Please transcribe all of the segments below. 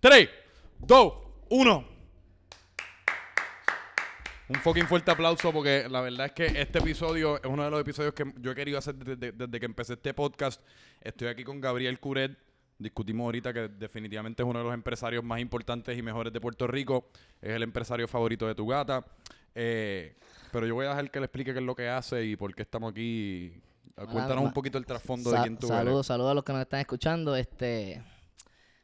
3, 2, 1. Un fucking fuerte aplauso porque la verdad es que este episodio es uno de los episodios que yo he querido hacer desde, desde que empecé este podcast. Estoy aquí con Gabriel Curet. Discutimos ahorita que definitivamente es uno de los empresarios más importantes y mejores de Puerto Rico. Es el empresario favorito de tu gata. Eh, pero yo voy a dejar que le explique qué es lo que hace y por qué estamos aquí. Cuéntanos un poquito el trasfondo de quién tú Saludos, eres. saludos a los que nos están escuchando. Este,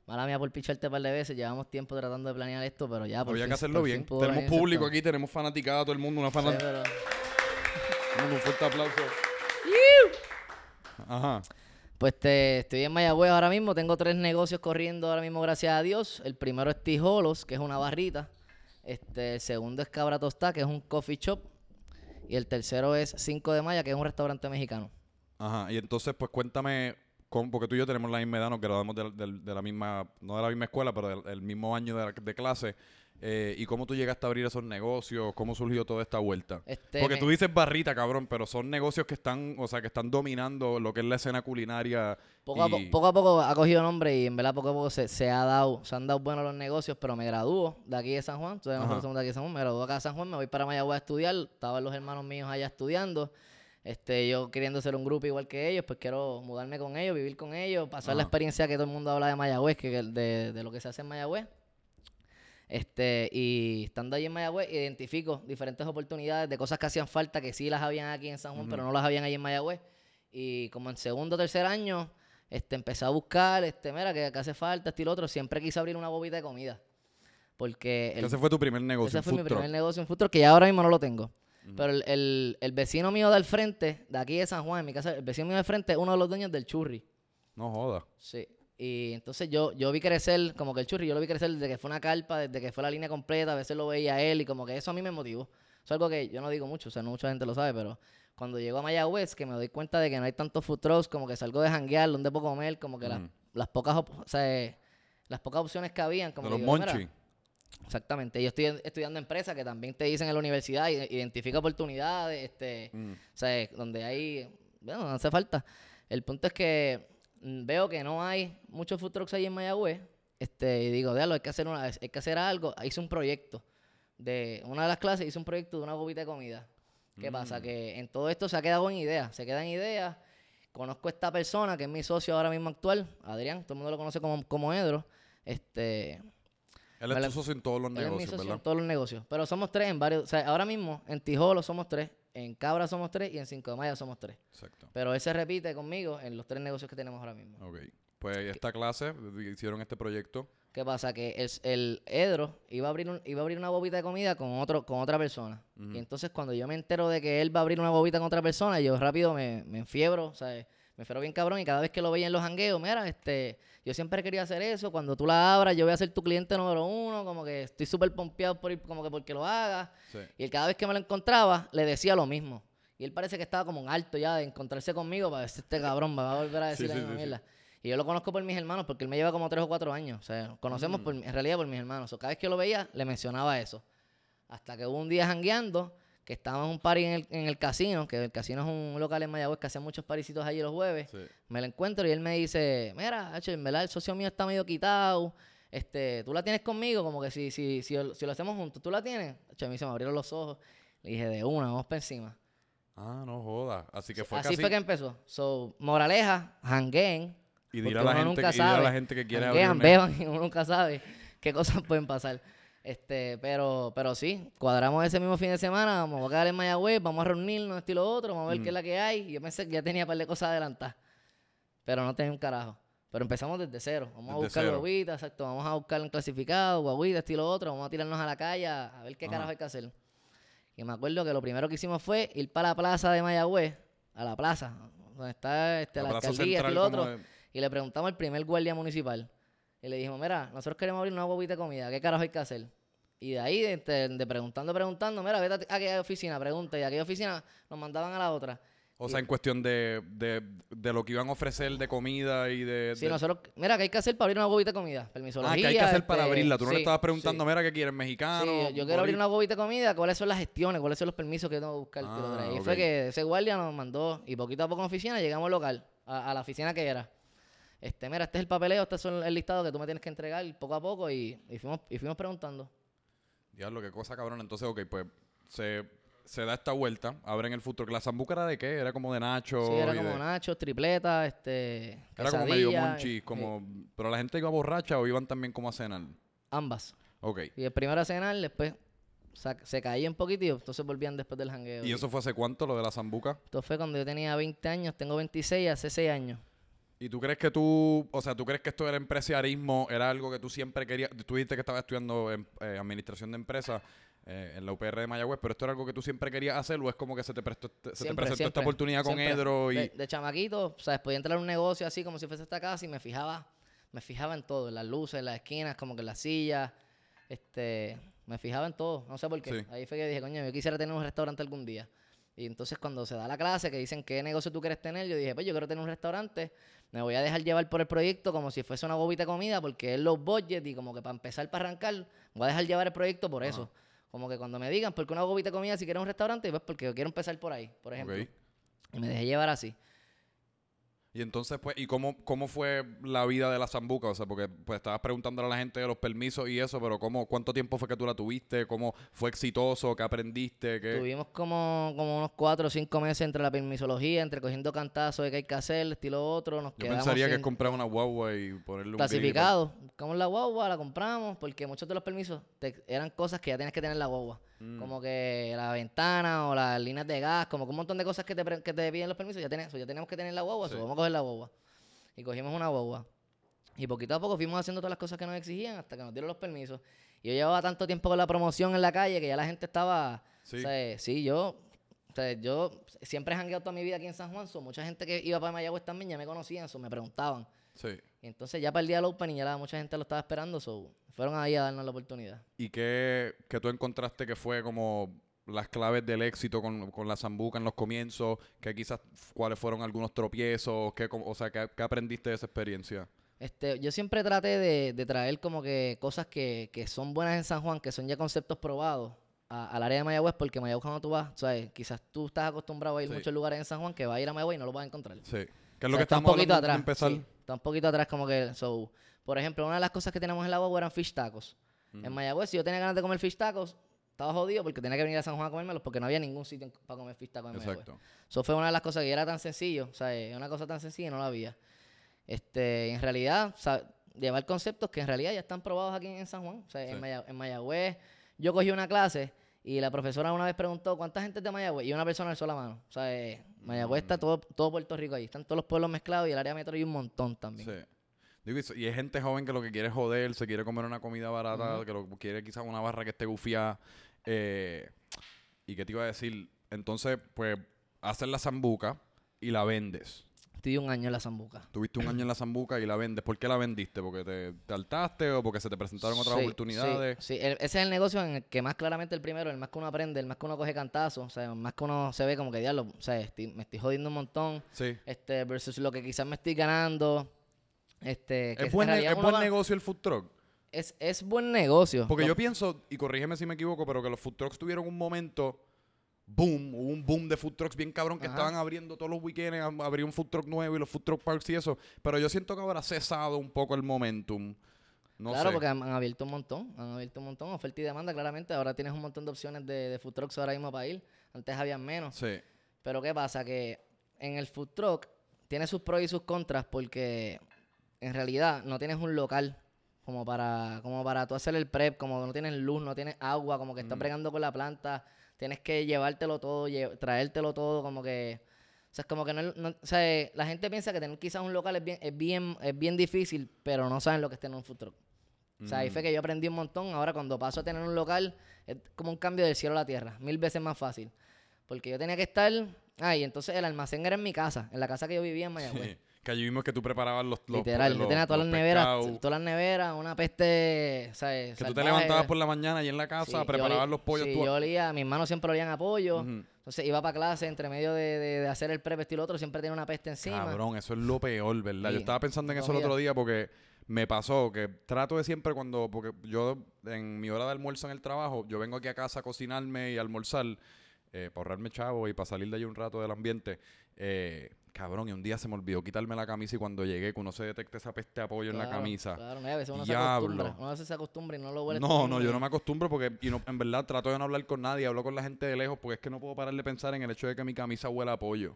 mala mía por picharte un par de veces. Llevamos tiempo tratando de planear esto, pero ya por Había fin- que hacerlo bien. Tenemos público esto. aquí, tenemos fanaticada, todo el mundo, una Sí, fanaticada. pero- Un fuerte aplauso. Ajá. Pues te, estoy en Mayagüez ahora mismo. Tengo tres negocios corriendo ahora mismo, gracias a Dios. El primero es Tijolos, que es una barrita. Este, el segundo es Cabra Tostá, que es un coffee shop. Y el tercero es 5 de Maya, que es un restaurante mexicano. Ajá, y entonces, pues cuéntame, cómo- porque tú y yo tenemos la misma edad, nos graduamos de, de- de la misma, no de la misma escuela, pero del, del mismo año de, de clase. eh, ¿Y cómo tú llegaste a abrir esos negocios? ¿Cómo surgió toda esta vuelta? Este, porque tú dices barrita, cabrón, pero son negocios que están, o sea, que están dominando lo que es la escena culinaria. Poco a, po- y- poco a poco ha cogido nombre y en verdad poco a poco se, se ha dado, se han dado buenos los negocios, pero me gradúo de aquí de San Juan, nosotros somos de aquí de San Juan, me gradúo acá de San Juan, me voy para Mayagüez a estudiar, estaban los hermanos míos allá estudiando, este, yo queriendo ser un grupo igual que ellos, pues quiero mudarme con ellos, vivir con ellos, pasar la experiencia que todo el mundo habla de Mayagüez, que, de, de lo que se hace en Mayagüez. Este, y estando allí en Mayagüez, identifico diferentes oportunidades de cosas que hacían falta, que sí las habían aquí en San Juan, pero no las habían allí en Mayagüez. Y como en segundo o tercer año, este, empecé a buscar, este, mira, que, que hace falta, estilo otro. Siempre quise abrir una bobita de comida. Porque el, ese fue tu primer negocio, ese fue mi primer negocio en truck, que ya ahora mismo no lo tengo. Pero el, el- el vecino mío del frente, de aquí de San Juan, en mi casa, el vecino mío del frente es uno de los dueños del churri. No joda. Sí. Y entonces yo, yo vi crecer, como que el churri, yo lo vi crecer desde que fue una carpa, desde que fue la línea completa, a veces lo veía él y como que eso a mí me motivó. Eso es algo que yo no digo mucho, o sea, no mucha gente lo sabe, pero cuando llego a Mayagüez, que me doy cuenta de que no hay tantos food trucks, como que salgo de janguear, donde puedo comer, como que las, las pocas, o sea, las pocas opciones que habían, como De los digo, mira, monchi. Exactamente. Yo estoy estudiando empresa que también te dicen en la universidad, ide- identifica oportunidades, este, Mm. o sea, donde hay, bueno, no hace falta. El punto es que mm, veo que no hay muchos food trucks ahí en Mayagüez, este, y digo, déjalo, hay que hacer una, hay que hacer algo. Hice un proyecto de una de las clases, hice un proyecto de una bobita de comida. ¿Qué pasa? Que en todo esto se ha quedado en ideas, se quedan ideas. Conozco a esta persona que es mi socio ahora mismo actual, Adrián, todo el mundo lo conoce como, como Edro. Este, Él es socio en todos los él es mi negocios, socio ¿verdad? en todos los negocios. Pero somos tres en varios. O sea, ahora mismo en Tijolo somos tres, en Cabra somos tres y en Cinco de Mayo somos tres. Exacto. Pero él se repite conmigo en los tres negocios que tenemos ahora mismo. Ok. Pues esta clase, hicieron este proyecto. ¿Qué pasa? Que el, el Edro iba a abrir un- iba a abrir una bobita de comida con otro con otra persona. Y entonces cuando yo me entero de que él va a abrir una bobita con otra persona, yo rápido me, me enfiebro, sea, me fiebro bien cabrón y cada vez que lo veía en los jangueos, mira, este, yo siempre quería hacer eso, cuando tú la abras yo voy a ser tu cliente número uno, como que estoy súper pompeado por ir, como que porque lo hagas. Sí. Y él cada vez que me lo encontraba, le decía lo mismo. Y él parece que estaba como un alto ya de encontrarse conmigo para si este cabrón me va a volver a decir Sí, la sí, sí. mierda. Y yo lo conozco por mis hermanos, porque él me lleva como tres o cuatro años. O sea, conocemos Mm. por, en realidad por mis hermanos. O cada vez que lo veía, le mencionaba eso. Hasta que hubo un día jangueando, que estábamos en un party en el, en el casino, que el casino es un local en Mayagüez que hace muchos parisitos allí los jueves. Sí. Me lo encuentro y él me dice, mira, Hacho, en verdad el socio mío está medio quitado. Este, tú la tienes conmigo, como que si, si, si, si lo hacemos juntos, ¿tú la tienes? Hacho, a mí se me abrieron los ojos. Le dije, de una, vamos para encima. Ah, no joda. Así que fue Así casi... fue que empezó. So, moraleja, jangueen. Y dile a la gente, nunca y dile a la gente que quiere abrir beban y uno nunca sabe qué cosas pueden pasar. Este, pero, pero sí, cuadramos ese mismo fin de semana, vamos a quedar en Mayagüez, vamos a reunirnos, estilo otro, vamos a ver qué es la que hay. Y yo pensé que ya tenía un par de cosas adelantadas, pero no tenía un carajo. Pero empezamos desde cero. Vamos a buscar guaguitas, exacto. Vamos a buscar un clasificado, guaguitas, estilo otro. Vamos a tirarnos a la calle a ver qué Ajá. carajo hay que hacer. Y me acuerdo que lo primero que hicimos fue ir para la plaza de Mayagüez, a la plaza, donde está este, la, plaza alcaldía, estilo otro. de- Y le preguntamos al primer guardia municipal. Y le dijimos, mira, nosotros queremos abrir una bobita de comida, ¿qué carajo hay que hacer? Y de ahí, de, de- de preguntando, preguntando, mira, vete a aquella oficina, pregunta. Y a aquella oficina nos mandaban a la otra. O sea, en cuestión de, de, de lo que iban a ofrecer de comida y de... Sí, nosotros, mira, ¿qué hay que hacer para abrir una bobita de comida? Permisología. Ah, que hay que hacer para este, abrirla. Tú no le estabas preguntando, sí. mira, ¿qué quieren? ¿Mexicano? Sí, yo, yo quiero abrir una bobita de comida, ¿cuáles son las gestiones? ¿Cuáles son los permisos que tengo que buscar? Ah. Y ok. fue que ese guardia nos mandó, y poquito a poco en oficina llegamos al local, a, a la oficina que era. Este, mira, este es el papeleo, este es el listado que tú me tienes que entregar poco a poco y, y fuimos, y fuimos preguntando. Diablo, qué cosa cabrón. Entonces, ok, pues se, se da esta vuelta, abren el futuro. ¿La zambuca era de qué? Era como de Nacho. Sí, era como de- nachos, tripleta, este. Era como medio monchis, eh, como... Pero la gente iba borracha o iban también como a cenar. ambas. Ok. Y el primero a cenar, después se caía un poquitito, entonces volvían después del jangueo. ¿Y eso fue hace cuánto, lo de la zambuca? Esto fue cuando yo tenía 20 años, tengo 26, hace 6 años. ¿Y tú crees que tú, o sea, tú crees que esto del empresarialismo era algo que tú siempre querías? Tú dijiste que estabas estudiando em- eh, administración de empresas eh, en la UPR de Mayagüez, pero esto era algo que tú siempre querías hacer o es como que se te, prestó, se te Siempre, presentó esta oportunidad con siempre. Edro y... De, de chamaquito, o sea, podía entrar a un negocio así como si fuese esta casa y me fijaba, me fijaba en todo, en las luces, en las esquinas, como que en las sillas, este, me fijaba en todo, no sé por qué. Sí. Ahí fue que dije, coño, yo quisiera tener un restaurante algún día. Y entonces cuando se da la clase que dicen qué negocio tú quieres tener, yo dije, pues yo quiero tener un restaurante, me voy a dejar llevar por el proyecto como si fuese una bobita de comida, porque es los budget y como que para empezar, para arrancar, voy a dejar llevar el proyecto por eso. Como que cuando me digan, ¿por qué una bobita de comida si quieres un restaurante? Pues porque quiero empezar por ahí, por ejemplo. Y me dejé llevar así. Y entonces, pues, ¿y cómo, cómo fue la vida de la zambuca? O sea, porque pues estabas preguntándole a la gente de los permisos y eso, pero ¿cómo, ¿cuánto tiempo fue que tú la tuviste? ¿Cómo fue exitoso? ¿Qué aprendiste? ¿Qué? Tuvimos como, como unos cuatro o cinco meses entre la permisología, entre cogiendo cantazos de qué hay que hacer, estilo otro. Nos Yo quedamos pensaría que es comprar una guagua y ponerle un clasificado. Buscamos la guagua, la compramos, porque muchos de los permisos te- eran cosas que ya tienes que tener en la guagua. Mm. Como que la ventana o las líneas de gas, como que un montón de cosas que te, pre- que te piden los permisos, ya, tenés, ya tenemos que tener la guagua, Sí. so, vamos a coger la guagua. Y cogimos una guagua. Y poquito a poco fuimos haciendo todas las cosas que nos exigían hasta que nos dieron los permisos. Y yo llevaba tanto tiempo con la promoción en la calle que ya la gente estaba... Sí. O sea, sí, yo... O sea, yo siempre he jangueado toda mi vida aquí en San Juan. so, mucha gente que iba para Mayagüez también ya me conocían, so, me preguntaban. Sí. Entonces ya para el día del Open y ya la, mucha gente lo estaba esperando, so, fueron ahí a darnos la oportunidad. ¿Y qué, qué tú encontraste que fue como las claves del éxito con, con la zambuca en los comienzos? que quizás cuáles fueron algunos tropiezos? ¿Qué, como- o sea, ¿qué, qué aprendiste de esa experiencia? Este, yo siempre traté de, de traer como que cosas que, que son buenas en San Juan, que son ya conceptos probados a- al área de Mayagüez, porque Mayagüez cuando tú vas, ¿sabes? quizás tú estás acostumbrado a ir a Sí. muchos lugares en San Juan que va a ir a Mayagüez y no lo vas a encontrar. Sí. ¿Qué es O lo sea, que está un estamos poquito hablando atrás. de empezar? sí, está un poquito atrás como que... So, por ejemplo, una de las cosas que tenemos en la guagua eran fish tacos. En Mayagüez, si yo tenía ganas de comer fish tacos, estaba jodido porque tenía que venir a San Juan a comérmelos porque no había ningún sitio para comer fish tacos en. Exacto. Eso fue una de las cosas que era tan sencillo, o sea, es una cosa tan sencilla y no la había. Este, en realidad, o sea, llevar conceptos que en realidad ya están probados aquí en San Juan, o sea, Sí. en Mayagüez. Yo cogí una clase y la profesora una vez preguntó cuánta gente es de Mayagüez y una persona alzó la mano. O sea, eh, Mayagüez Mm. está todo, todo Puerto Rico ahí, están todos los pueblos mezclados y el área metro hay un montón también. Sí. Digo, y hay gente joven que lo que quiere es joder, se quiere comer una comida barata, que lo quiere quizás una barra que esté gufiada. Eh, ¿Y qué te iba a decir? Entonces, pues, haces la zambuca y la vendes. Estudié un año en la Zambuca. Tuviste un año en la zambuca y la vendes. ¿Por qué la vendiste? ¿Porque te, te hartaste o porque se te presentaron otras Sí, oportunidades? Sí, sí. El- ese es el negocio en el que más claramente el primero, el más que uno aprende, el más que uno coge cantazo, o sea, el más que uno se ve como que diablo, o sea, estoy- me estoy jodiendo un montón, Sí. este, versus lo que quizás me estoy ganando. Este, que ¿Es buen, es buen va- negocio el food truck? Es, es buen negocio. Porque yo pienso, y corrígeme si me equivoco, pero que los food trucks tuvieron un momento boom, hubo un boom de food trucks bien cabrón que Ajá. estaban abriendo todos los weekends, ab- abría un food truck nuevo y los food truck parks y eso. Pero yo siento que ahora ha cesado un poco el momentum. No claro, sé. porque han, han abierto un montón, han abierto un montón, oferta y demanda, claramente. Ahora tienes un montón de opciones de, de food trucks ahora mismo para ir. Antes habían menos. Sí. Pero ¿qué pasa? Que en el food truck tiene sus pros y sus contras porque en realidad no tienes un local como para como para tú hacer el prep, como no tienes luz, no tienes agua, como que estás Mm. bregando con la planta, tienes que llevártelo todo, lle- traértelo todo, como que o sea, es como que no, no- o sea, la gente piensa que tener quizás un local es bien, es bien, es bien difícil, pero no saben lo que es tener un food truck. O sea, ahí Mm. fue que yo aprendí un montón. Ahora cuando paso a tener un local, es como un cambio del cielo a la tierra. Mil veces más fácil. Porque yo tenía que estar... Ah, y entonces el almacén era en mi casa. En la casa que yo vivía en Mayagüez. Sí. Que allí vimos que tú preparabas los, los Literal. los- yo tenía todas las neveras, todas las neveras, una peste, ¿sabes? Que tú te levantabas por la mañana y en la casa Sí, preparabas olía- los pollos sí, tú. yo olía, mis manos siempre olían a pollo. Entonces iba para clase, entre medio de, de- de hacer el prep estilo otro, siempre tenía una peste encima. Cabrón, eso es lo peor, ¿verdad? Yo estaba pensando en eso el otro día porque me pasó que trato de siempre cuando, porque yo en mi hora de almuerzo en el trabajo, yo vengo aquí a casa a cocinarme y a almorzar eh, para ahorrarme chavo y para salir de ahí un rato del ambiente. Eh, cabrón, y un día se me olvidó quitarme la camisa y cuando llegué, que uno se detecta esa peste de apoyo en la camisa. Claro, no, a veces uno se Diablo. acostumbra. Uno se acostumbra y no lo huele. No, no, yo no me acostumbro porque y no- en verdad trato de no hablar con nadie, hablo con la gente de lejos porque es que no puedo parar de pensar en el hecho de que mi camisa huele a pollo.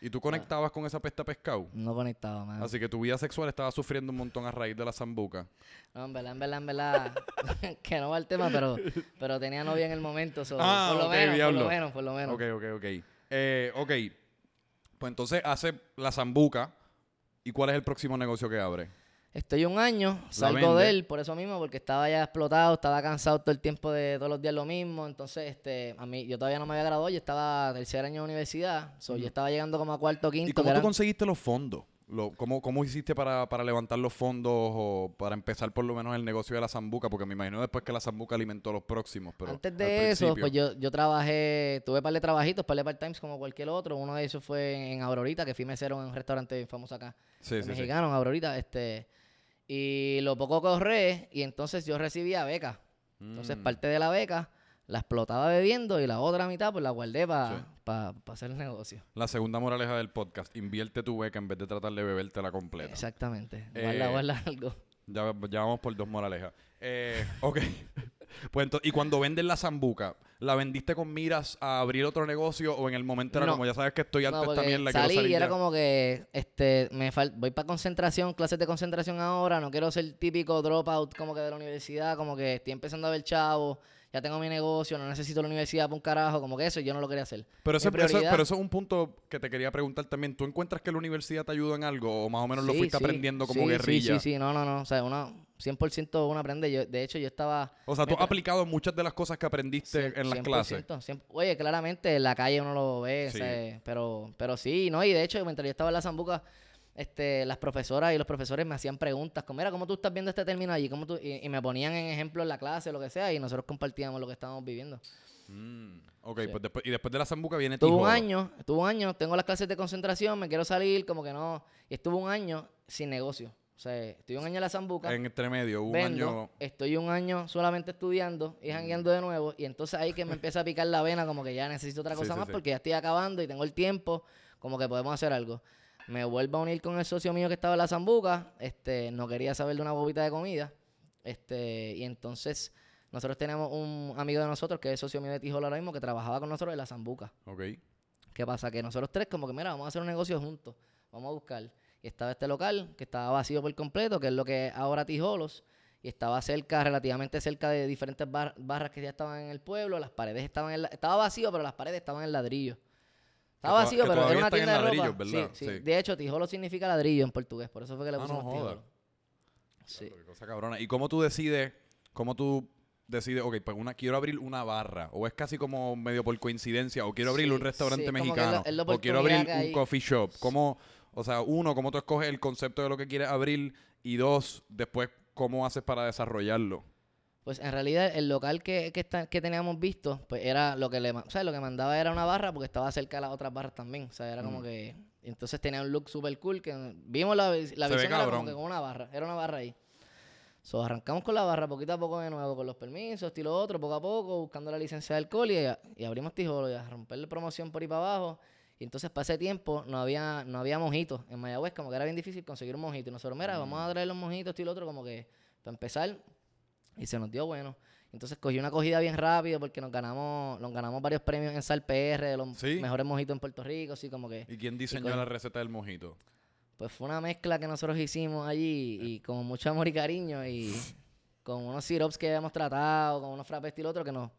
Y tú conectabas con esa peste a pescado. No conectaba, man. Así que tu vida sexual estaba sufriendo un montón a raíz de la zambuca. No, en verdad, en verdad, en verdad. que no va el tema, pero, pero tenía novia en el momento. so, Ah, por lo menos, por lo menos, por lo menos. Ok, ok, ok. Eh, ok. Pues entonces hace la zambuca. ¿Y cuál es el próximo negocio que abre? Estoy un año, salgo de él por eso mismo, porque estaba ya explotado, estaba cansado todo el tiempo de todos los días lo mismo. Entonces, este, a mí, yo todavía no me había graduado, yo estaba tercer año de universidad. So, Yo estaba llegando como a cuarto, quinto. ¿Y cómo tú eran- conseguiste los fondos? Lo- ¿cómo, ¿Cómo hiciste para, para levantar los fondos o para empezar por lo menos el negocio de la zambuca? Porque me imagino después que la zambuca alimentó los próximos. Pero Antes de eso, principio- pues yo, yo trabajé, tuve un par de trabajitos, par de part-times como cualquier otro. Uno de esos fue en Aurorita, que fui mesero en un restaurante bien famoso acá. Sí, sí, sí. mexicano, en Aurorita. Este, y lo poco que ahorré, y entonces yo recibía beca. Entonces Mm. parte de la beca la explotaba bebiendo y la otra mitad pues la guardé para Sí. hacer el negocio. La segunda moraleja del podcast. Invierte tu beca en vez de tratar de bebértela completa. Exactamente. Eh, Guarda, guarda algo. Ya, ya vamos por dos moralejas. Eh, ok. pues entonces, y cuando vendes la zambuca, ¿la vendiste con miras a abrir otro negocio o en el momento era No. como ya sabes que estoy harto No, mierda, quiero salí salir y era ya"? como que este me fal- voy para concentración, clases de concentración ahora, no quiero ser típico dropout como que de la universidad, como que estoy empezando a ver chavo, ya tengo mi negocio, no necesito la universidad para un carajo, como que eso yo no lo quería hacer. Pero, eso, pero eso es un punto que te quería preguntar también. ¿Tú encuentras que la universidad te ayuda en algo o más o menos lo Sí, fuiste sí, aprendiendo como sí, guerrilla? Sí, sí, sí, no, no, no, o sea, uno 100% uno aprende. Yo, de hecho, yo estaba O sea, tú has aplicado muchas de las cosas que aprendiste en las 100%, clases. 100%. Oye, claramente en la calle uno lo ve, Sí. o sea, pero, pero sí, ¿no? Y de hecho, mientras yo estaba en la Zambuca, este, las profesoras y los profesores me hacían preguntas como, mira, ¿cómo tú estás viendo este término allí? ¿Cómo tú? Y, y me ponían en ejemplo en la clase, lo que sea, y nosotros compartíamos lo que estábamos viviendo. Mm, ok, Sí. pues después, y después de la zambuca viene Tuve un año, tuve un año, tengo las clases de concentración, me quiero salir, como que no. Y estuve un año sin negocio. O sea, estuve un año en la Zambuca. En entre medio, un vendo, año... estoy un año solamente estudiando y jangueando de nuevo y entonces ahí que me empieza a picar la vena como que ya necesito otra cosa sí, más sí. porque ya estoy acabando y tengo el tiempo como que podemos hacer algo. Me vuelvo a unir con el socio mío que estaba en la Zambuca, este, no quería saber de una bobita de comida, este, y entonces nosotros tenemos un amigo de nosotros que es socio mío de Tijola ahora mismo que trabajaba con nosotros en la Zambuca. Ok. ¿Qué pasa? Que nosotros tres, como que, mira, vamos a hacer un negocio juntos. Vamos a buscar. Y estaba este local que estaba vacío por completo, que es lo que es ahora Tijolos. Y estaba cerca, relativamente cerca de diferentes bar- barras que ya estaban en el pueblo. Las paredes estaban en la- Estaba vacío, pero las paredes estaban en ladrillo. Estaba vacío, que pero era una tienda de ropa. ¿verdad? Sí, sí. De hecho, Tijolo significa ladrillo en portugués. Por eso fue que le Ah, pusimos no joda. Tijolo. Sí. Qué cosa cabrona. ¿Y cómo tú decides, cómo tú decides, ok, pues una, quiero abrir una barra, o es casi como medio por coincidencia, o quiero abrir Sí, un restaurante sí, es mexicano, es o quiero abrir un hay. coffee shop? ¿Cómo, o sea, uno, cómo tú escoges el concepto de lo que quieres abrir, y dos, después, cómo haces para desarrollarlo? Pues en realidad el local que, que, está- que teníamos visto, pues era lo que le o sea, lo que mandaba era una barra porque estaba cerca de las otras barras también. O sea, era como Mm. que. Entonces tenía un look super cool que vimos la, la Se ve visión era como que con una barra. Era una barra ahí. So, arrancamos con la barra poquito a poco de nuevo, con los permisos, estilo otro, poco a poco, buscando la licencia de alcohol y, y abrimos Tijolo y a romperle promoción por ahí para abajo. Y entonces para ese tiempo no había, no había mojitos en Mayagüez, como que era bien difícil conseguir un mojito. Y nosotros, mira, vamos a traer los mojitos, estilo otro, como que para empezar. Y se nos dio bueno. Entonces cogí una acogida bien rápido porque nos ganamos, nos ganamos varios premios en Sal PR de los ¿Sí? mejores mojitos en Puerto Rico, así como que ¿Y quién diseñó la receta del mojito? pues fue una mezcla que nosotros hicimos allí y con mucho amor y cariño y con unos sirops que habíamos tratado, con unos frappes y lo otro que nos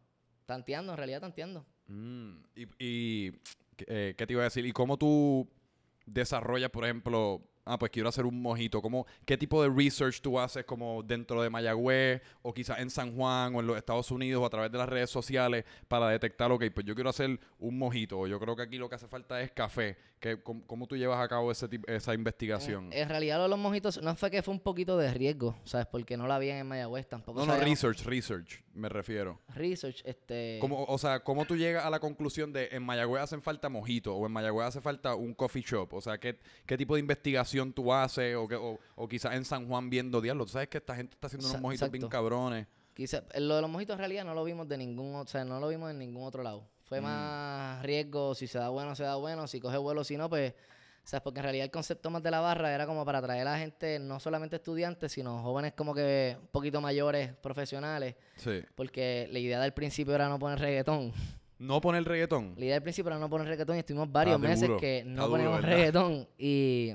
tanteando, en realidad tanteando. Mm, y, y, eh, ¿qué te iba a decir? ¿Y cómo tú desarrollas, por ejemplo, ah, pues quiero hacer un mojito? ¿Cómo, ¿Qué tipo de research tú haces como dentro de Mayagüez o quizás en San Juan o en los Estados Unidos o a través de las redes sociales para detectar, ok, pues yo quiero hacer un mojito o yo creo que aquí lo que hace falta es café? ¿Qué, cómo, cómo tú llevas a cabo ese esa investigación? En, en realidad lo de los mojitos no fue que fue un poquito de riesgo, ¿sabes? Porque no la habían en Mayagüez tampoco. no, no, sabíamos- research, research, me refiero. Research, este... ¿Cómo, o sea, ¿cómo tú llegas a la conclusión de en Mayagüez hacen falta mojitos o en Mayagüez hace falta un coffee shop? O sea, ¿qué, qué tipo de investigación tú haces? O, qué- o, o quizás en San Juan viendo diablo. ¿Tú sabes que esta gente está haciendo unos Sa- mojitos bien cabrones? Quizá, lo de los mojitos en realidad no lo vimos de ningún, o sea, no lo vimos en ningún otro lado. Fue Mm. más riesgo, si se da bueno, se da bueno, si coge vuelo, si no, pues... O sea, porque en realidad el concepto más de la barra era como para atraer a la gente, no solamente estudiantes, sino jóvenes como que un poquito mayores, profesionales, Sí. porque la idea del principio era no poner reggaetón. No poner reggaetón. La idea del principio era no poner reggaetón y estuvimos varios Está meses duro, que está no duro, poníamos reggaetón y,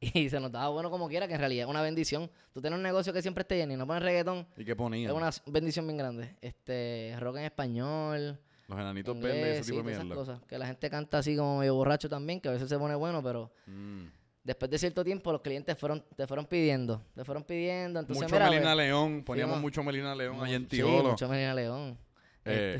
y se nos daba bueno como quiera, que en realidad es una bendición. Tú tienes un negocio que siempre esté lleno y no pones reggaetón, ¿Y qué ponían? es una bendición bien grande. Este, rock en español, Los enanitos inglés, verdes, ese sí, tipo de todas esas cosas. Que la gente canta así como medio borracho también, que a veces se pone bueno, pero Mm. después de cierto tiempo los clientes fueron, te fueron pidiendo, te fueron pidiendo. Entonces, mucho mira, Melina León. Poníamos no. mucho Melina León ahí en sí, Tijolo. mucho Melina León. Eh,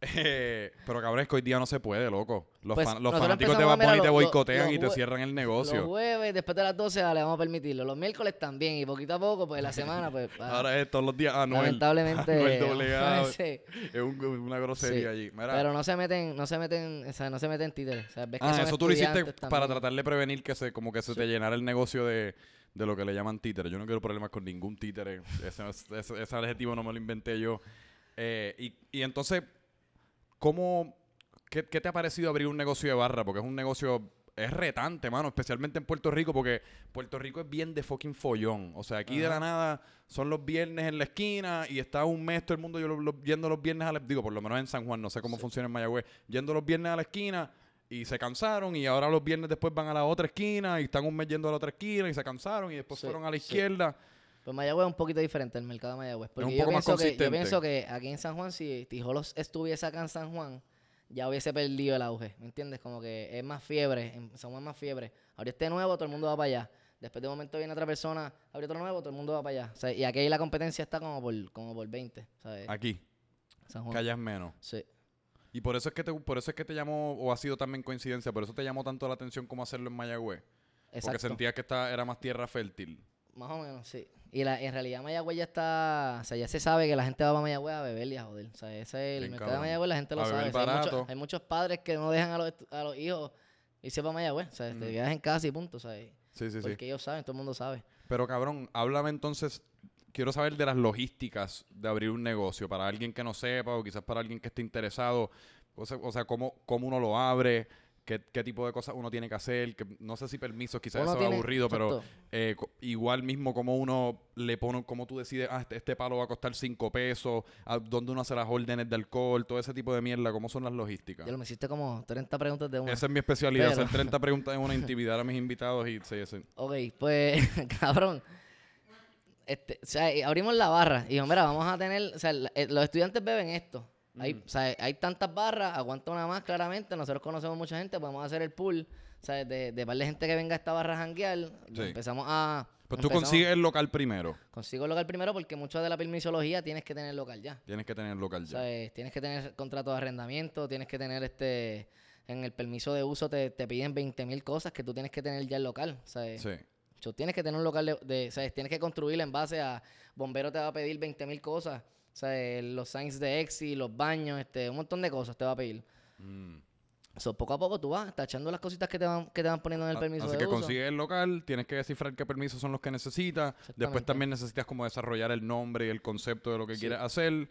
eh, pero cabrón, es que hoy día no se puede, loco. Los, Pues, fan- los fanáticos de Bad Bunny te los- boicotean los y te cierran el Los negocio. jueves, después de las 12, le vamos a permitirlo. Los miércoles también. Y poquito a poco, pues la semana, pues. ah, Ahora es todos los días Anuel. lamentablemente. Anuel doblegado. sí, Es un- una grosería sí. allí. Mira, Pero no se meten, no se meten, o sea, no se meten títeres. O sea, ves que ah, eso tú lo hiciste para tratar de prevenir que se como que se te llenara el negocio de, de lo que le llaman títere. Yo no quiero problemas con ningún títere. Ese, ese- ese adjetivo no me lo inventé yo. Eh, y, y entonces, ¿cómo, qué, qué te ha parecido abrir un negocio de barra? Porque es un negocio, es retante, mano, especialmente en Puerto Rico, porque Puerto Rico es bien de fucking follón. O sea, aquí de la nada son los viernes en la esquina y está un mes todo el mundo yo, lo- lo- yendo los viernes a la, digo, por lo menos en San Juan, no sé cómo funciona en Mayagüez, yendo los viernes a la esquina y se cansaron y ahora los viernes después van a la otra esquina y están un mes yendo a la otra esquina y se cansaron y después Sí, fueron a la sí. Pues Mayagüez es un poquito diferente el mercado de Mayagüez. Porque un yo, poco más pienso que, yo pienso que aquí en San Juan, si Tijolos estuviese acá en San Juan, ya hubiese perdido el auge. ¿Me entiendes? Como que es más fiebre. En San Juan es más fiebre. Ahora este nuevo, todo el mundo va para allá. Después de un momento viene otra persona, abre otro nuevo, todo el mundo va para allá. O sea, y aquí la competencia está como por, como por 20. ¿sabes? Aquí, San Juan. hayas menos. Sí. Y por eso es que te, por eso es que te llamó, o ha sido también coincidencia, por eso te llamó tanto la atención como hacerlo en Mayagüez. Porque Exacto. sentías que esta era más tierra fértil. Más o menos, sí. Y la, en realidad Mayagüez ya está, o sea, ya se sabe que la gente va para Mayagüez a beber y a joder. O sea, ese es el mercado de. Mayagüez, la gente lo A sabe. beber O sea, hay, muchos, hay muchos padres que no dejan a los, a los hijos irse para Mayagüez. O sea, te Ujú. quedas en casa y punto, ¿sabes? Sí, sí, sí. Porque ellos saben, todo el mundo sabe. Pero cabrón, háblame entonces, quiero saber de las logísticas de abrir un negocio para alguien que no sepa o quizás para alguien que esté interesado. O sea, o sea cómo, cómo uno lo abre, qué, qué tipo de cosas uno tiene que hacer, que no sé si permisos, quizás Uno eso es tiene- aburrido, pero eh, igual mismo como uno le pone, como tú decides, ah, este, este palo va a costar 5 pesos, a dónde uno hace las órdenes de alcohol, todo ese tipo de mierda, cómo son las logísticas. Ya lo me hiciste como 30 preguntas de una. Esa es mi especialidad, Pero- hacer 30 preguntas en una, intimidar a mis invitados y sí, sí. Ok, pues, cabrón. Este, o sea, abrimos la barra y dijo, mira, vamos a tener, o sea, eh, los estudiantes beben esto. Hay, Mm. o sea, hay tantas barras, aguanta una más claramente. Nosotros conocemos mucha gente, podemos hacer el pool, o sea, de, de par de gente que venga a esta barra a janguear. Sí. Empezamos a... Pues tú empezamos- consigues el local primero. Consigo el local primero porque mucho de la permisología tienes que tener local ya. Tienes que tener local O ya. sea, eh, tienes que tener contrato de arrendamiento, tienes que tener este... En el permiso de uso te, te piden 20 mil cosas que tú tienes que tener ya el local. O sea, eh, Sí. So, tienes que tener un local de, de-. Tienes que construirlo en base a bombero te va a pedir 20 mil cosas. O sea, eh, los signs de exi, los baños, este, un montón de cosas te va a pedir. Mm. So, poco a poco tú vas tachando las cositas que te van, que te van poniendo en el A- permiso Así de que uso. consigues el local, tienes que descifrar qué permisos son los que necesitas. Después también necesitas como desarrollar el nombre y el concepto de lo que Sí. quieres hacer.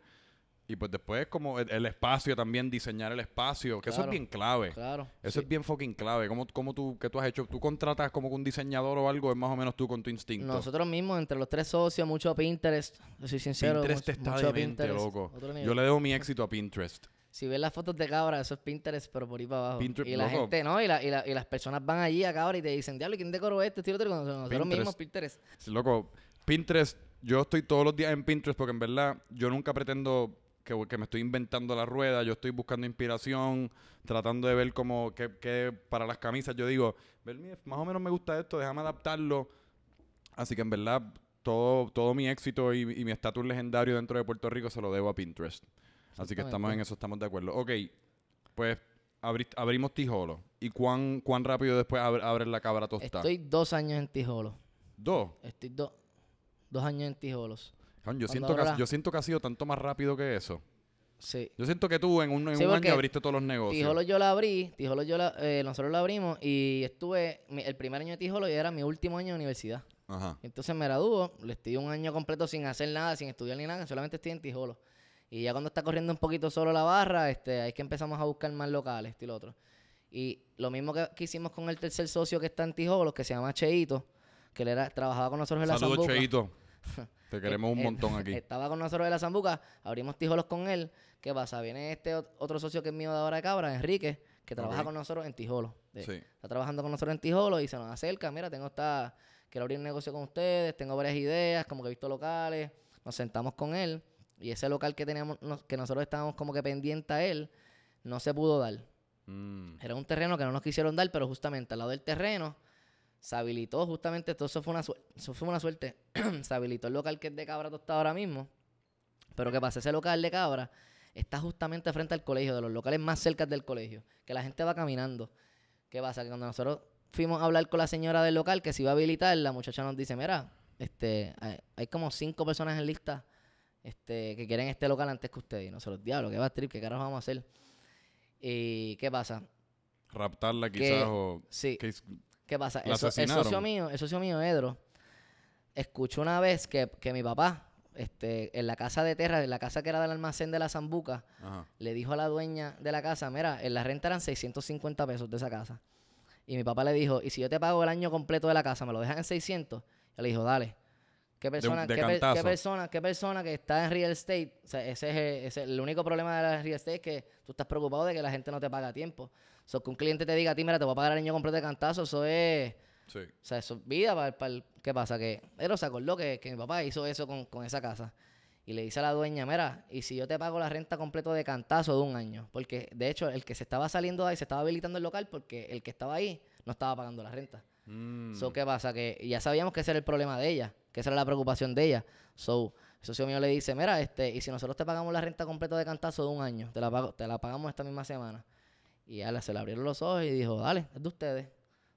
Y pues después como el, el espacio también, diseñar el espacio, que eso es bien clave. Claro. Eso sí. es bien fucking clave. ¿Cómo, cómo tú, qué tú has hecho? ¿Tú contratas como que un diseñador o algo? ¿Es más o menos tú con tu instinto? Nosotros mismos, entre los tres socios, mucho Pinterest. Soy sincero. Pinterest mucho, está mucho demente, Pinterest, loco. Yo le debo mi éxito a Pinterest. Si ves las fotos de cabra, eso es Pinterest, pero por ahí para abajo. Pinterest, y la loco. gente, ¿no? Y, la, y, la- y las personas van allí a cabra y te dicen, diablo, ¿y quién decoró esto? Esto y lo otro", nosotros Pinterest. mismos, Pinterest. Sí, Loco, Pinterest, yo estoy todos los días en Pinterest porque en verdad yo nunca pretendo que, que me estoy inventando la rueda, yo estoy buscando inspiración, tratando de ver como que, que para las camisas yo digo, "Ver, mira, más o menos me gusta esto, déjame adaptarlo. Así que en verdad todo, todo mi éxito y, y mi estatus legendario dentro de Puerto Rico se lo debo a Pinterest. Así que estamos en eso, estamos de acuerdo. Ok, pues abri- abrimos Tijolo. ¿Y cuán, cuán rápido después ab- abres la cabra tostada? Estoy dos años en Tijolo. Dos. Estoy do- dos años en Tijolos. Cabrón, yo, siento que, yo siento que ha sido tanto más rápido que eso. Sí. Yo siento que tú en un, en Sí, un porque año abriste todos los negocios. Tijolo yo la abrí, Tijolo yo la, eh, nosotros la abrimos y estuve, mi- el primer año de Tijolo y era mi último año de universidad. Ajá. Entonces me graduó, le estudié un año completo sin hacer nada, sin estudiar ni nada, solamente estoy en Tijolo. Y ya cuando está corriendo un poquito solo la barra, este, ahí es que empezamos a buscar más locales, esto y lo otro. Y lo mismo que, que hicimos con el tercer socio que está en Tijolos, que se llama Cheito, que él era, trabajaba con nosotros en la Saludos. Cheito. Te queremos un Eh, montón aquí. Estaba con nosotros en la Zambuca, abrimos Tijolos con él. ¿Qué pasa? Viene este ot- otro socio que es mío de ahora de Cabra, Enrique, que trabaja con nosotros en Tijolos. De- Sí. Está trabajando con nosotros en Tijolos y se nos acerca. Mira, tengo esta. Quiero abrir un negocio con ustedes, tengo varias ideas, como que he visto locales. Nos sentamos con él y ese local que teníamos, que nosotros estábamos como que pendiente a él, no se pudo dar. Mm. Era un terreno que no nos quisieron dar, pero justamente al lado del terreno se habilitó justamente, todo eso fue una, eso fue una suerte, se habilitó el local que es de Cabra Tostada ahora mismo. Pero ¿qué pasa? Ese local de Cabra está justamente frente al colegio, de los locales más cerca del colegio, que la gente va caminando. ¿Qué pasa? Que cuando nosotros fuimos a hablar con la señora del local que se iba a habilitar, la muchacha nos dice, mira, este, hay, hay como cinco personas en lista este, que quieren este local antes que ustedes. Y nosotros, diablo, ¿qué va a trip? ¿Qué carajo vamos a hacer? ¿Y qué pasa? Raptarla Que- quizás o... Sí. que ¿Qué pasa? ¿La El, so- el asesinaron? socio mío, el socio mío, Edro, escuchó una vez que, que mi papá, este, en la casa de Terra, en la casa que era del almacén de la Zambuca, Ajá. le dijo a la dueña de la casa, mira, en la renta eran 650 pesos de esa casa. Y mi papá le dijo, y si yo te pago el año completo de la casa, ¿me lo dejas en 600? Y le dijo, dale. ¿Qué persona, de qué, persona, qué persona que está en real estate? O sea, ese es, el, ese es el único problema de la real estate es que tú estás preocupado de que la gente no te paga a tiempo. O sea, que un cliente te diga a ti, mira, te voy a pagar el año completo de cantazo, eso es... Sí. O sea, eso es vida para, el... ¿Qué pasa? Que Ero se acordó que, que mi papá hizo eso con, con esa casa. Y le dice a la dueña, mira, y si yo te pago la renta completo de cantazo de un año. Porque, de hecho, el que se estaba saliendo de ahí, se estaba habilitando el local porque el que estaba ahí no estaba pagando la renta. Mm. So, ¿qué pasa? Que ya sabíamos que ese era el problema de ella, que esa era la preocupación de ella. So, el socio mío le dice, mira, este, y si nosotros te pagamos la renta completa de cantazo de un año, te la, pago, te la pagamos esta misma semana. Y a ella se le abrieron los ojos y dijo, dale, es de ustedes.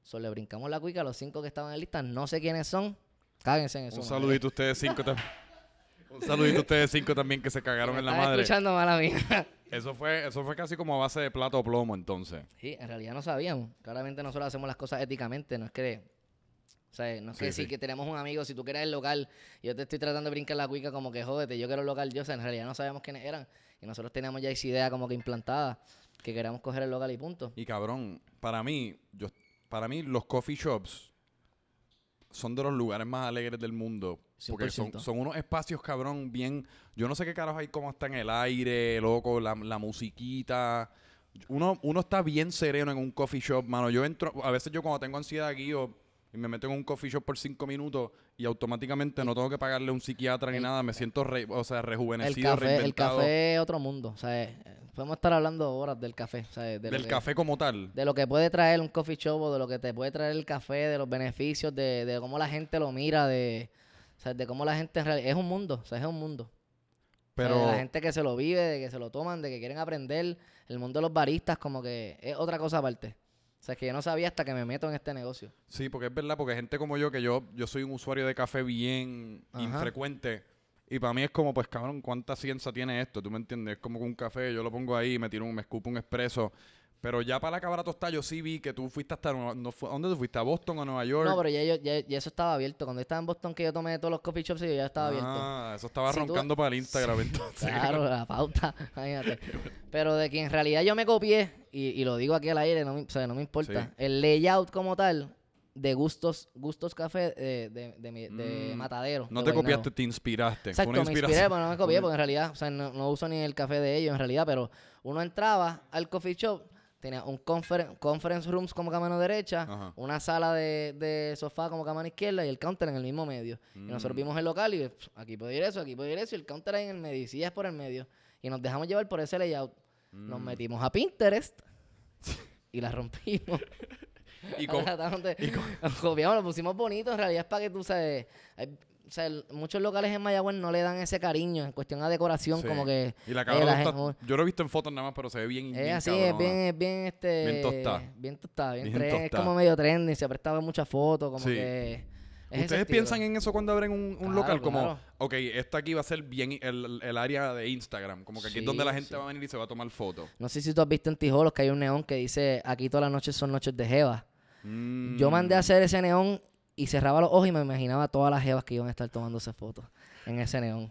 So, le brincamos la cuica a los cinco que estaban en lista, no sé quiénes son, cáguense en eso. Un madre. saludito a ustedes cinco también. Un saludito a ustedes cinco también que se cagaron Me en la están madre. escuchando mala mía. Eso fue, eso fue casi como a base de plato o plomo entonces. Sí, en realidad no sabíamos. Claramente nosotros hacemos las cosas éticamente, no es que... O sea, no es Sí, que sí. si que tenemos un amigo, si tú quieres el local, y yo te estoy tratando de brincar la cuica como que jódete, yo quiero el local, yo, o sea, en realidad no sabíamos quiénes eran. Y nosotros teníamos ya esa idea como que implantada, que queríamos coger el local y punto. Y cabrón, para mí, yo, para mí los coffee shops son de los lugares más alegres del mundo. Porque son, 100%. son unos espacios, cabrón, bien... Yo no sé qué carajo hay, cómo está en el aire, loco, la, la musiquita. Uno, uno está bien sereno en un coffee shop, mano. Yo entro... A veces yo cuando tengo ansiedad aquí o... Y me meto en un coffee shop por cinco minutos y automáticamente no tengo que pagarle a un psiquiatra ni El- nada. Me siento, re- o sea, El rejuvenecido, café, el reinventado. café es otro mundo, o sea, eh, podemos estar hablando horas del café, o sea, de lo Del que- café como tal. de lo que puede traer un coffee shop o de lo que te puede traer el café, de los beneficios, de, de cómo la gente lo mira, de, o sea, de cómo la gente. Es un mundo, o sea, es un mundo. Pero... de la gente que se lo vive, de que se lo toman, de que quieren aprender. El mundo de los baristas como que es otra cosa aparte. Sea, es que yo no sabía hasta que me meto en este negocio. Sí, porque es verdad, porque gente como yo, que yo, yo soy un usuario de café bien Ajá. infrecuente, y para mí es como, pues cabrón, ¿cuánta ciencia tiene esto? ¿Tú me entiendes? Es como que un café, yo lo pongo ahí, me tiro un, me escupo un expreso. Pero ya para la cabra tostada yo sí vi que tú fuiste hasta, no, ¿a ¿dónde tú fuiste? ¿A Boston o a Nueva York? No, pero ya, ya, ya eso estaba abierto. Cuando estaba en Boston, que yo tomé todos los coffee shops, yo ya estaba abierto. Ah, eso estaba Si tú- roncando para el Instagram entonces. Claro, la pauta, imagínate. Pero de que en realidad yo me copié, y, y lo digo aquí al aire, no me, o sea, no me importa. Sí. El layout como tal de Gustos Gustos Café de, de, de, mi- de Mm. Matadero. No te Guaynabo. copiaste, te inspiraste. Exacto, Fue una me inspiré, pero no me copié porque en realidad, o sea, no, no uso ni el café de ellos en realidad, pero uno entraba al coffee shop, tenía un conferen- conference rooms como que a mano derecha, Ajá. una sala de, de sofá como que a mano izquierda y el counter en el mismo medio. Y nosotros Mm. vimos el local y pff, aquí puede ir eso, aquí puede ir eso, y el counter ahí en el medio, y sillas por el medio. Y nos dejamos llevar por ese layout. Nos Mm. metimos a Pinterest y la rompimos. Y con- de- Nos copiamos, lo pusimos bonito. En realidad es para que tú sabes. hay- o sea, el- muchos locales en Mayagüez no le dan ese cariño en cuestión a decoración, Sí. como que. Y la eh, está- gen- yo lo he visto en fotos nada más, pero se ve bien, Es así, es cabrona. bien, es bien este. Bien tostada. Bien tostada, bien, Bien Es como medio trendy, se prestaba muchas fotos, como Sí. que. es ¿Ustedes piensan en eso cuando abren un, un Claro, local? Como, claro. ok, esta aquí va a ser bien el, el área de Instagram. Como que aquí es donde la gente sí. va a venir y se va a tomar fotos. No sé si tú has visto en Tijolos que hay un neón que dice: aquí todas las noches son noches de Jeva. Yo mandé a Mm. hacer ese neón y cerraba los ojos y me imaginaba todas las jevas que iban a estar tomándose fotos en ese neón.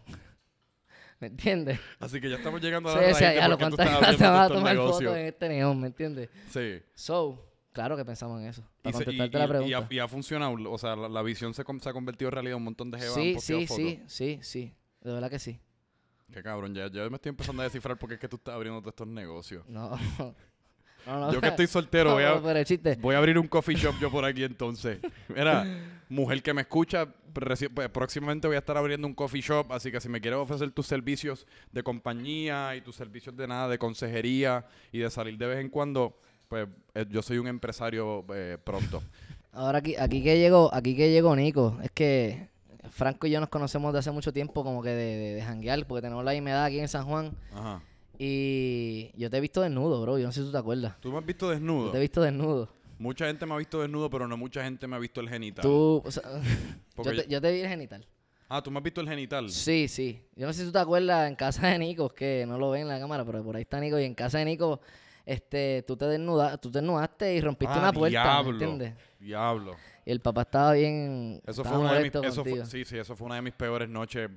¿Me entiendes? Así que ya estamos llegando a Sí, la o raíz sea, de ya por lo cuántas abriendo vas a tomar fotos en este neón, ¿me entiendes? Sí. So, claro que pensamos en eso. Y, Para se- y- contestarte y- la y pregunta. ha, y ha funcionado. O sea, la, la visión se, se ha convertido en realidad. Un montón de jevas sí, sí, fotos. sí, sí, sí. De verdad que sí. Qué cabrón, ya, ya me estoy empezando a descifrar por qué es que tú estás abriendo todos estos negocios. No. No, no. Yo que estoy soltero, voy a, voy abrir un coffee shop yo por aquí entonces. Mira, mujer que me escucha, pues, próximamente voy a estar abriendo un coffee shop, así que si me quieres ofrecer tus servicios de compañía y tus servicios de nada, de consejería y de salir de vez en cuando, pues eh, yo soy un empresario eh, pronto. Ahora aquí, aquí que llegó, aquí que llegó Nico, es que Franco y yo nos conocemos de hace mucho tiempo como que de, de, de janguear, porque tenemos la misma edad aquí en San Juan. Ajá. Y yo te he visto desnudo, bro. Yo no sé si tú te acuerdas. ¿Tú me has visto Yo desnudo? te he visto desnudo. Mucha gente me ha visto desnudo, pero no mucha gente me ha visto el genital. Tú, o sea, yo, te, yo te vi el genital. Ah, ¿tú me has visto el genital? Sí, sí. Yo no sé si tú te acuerdas en casa de Nico, que no lo ven en la cámara, pero por ahí está Nico. Y en casa de Nico, este, tú te desnuda, tú te desnudaste y rompiste Ah, una puerta, diablo. ¿me entiendes? Diablo. Y el papá estaba bien. Eso estaba fue una de mis, eso fue- sí, sí, eso fue una de mis peores noches.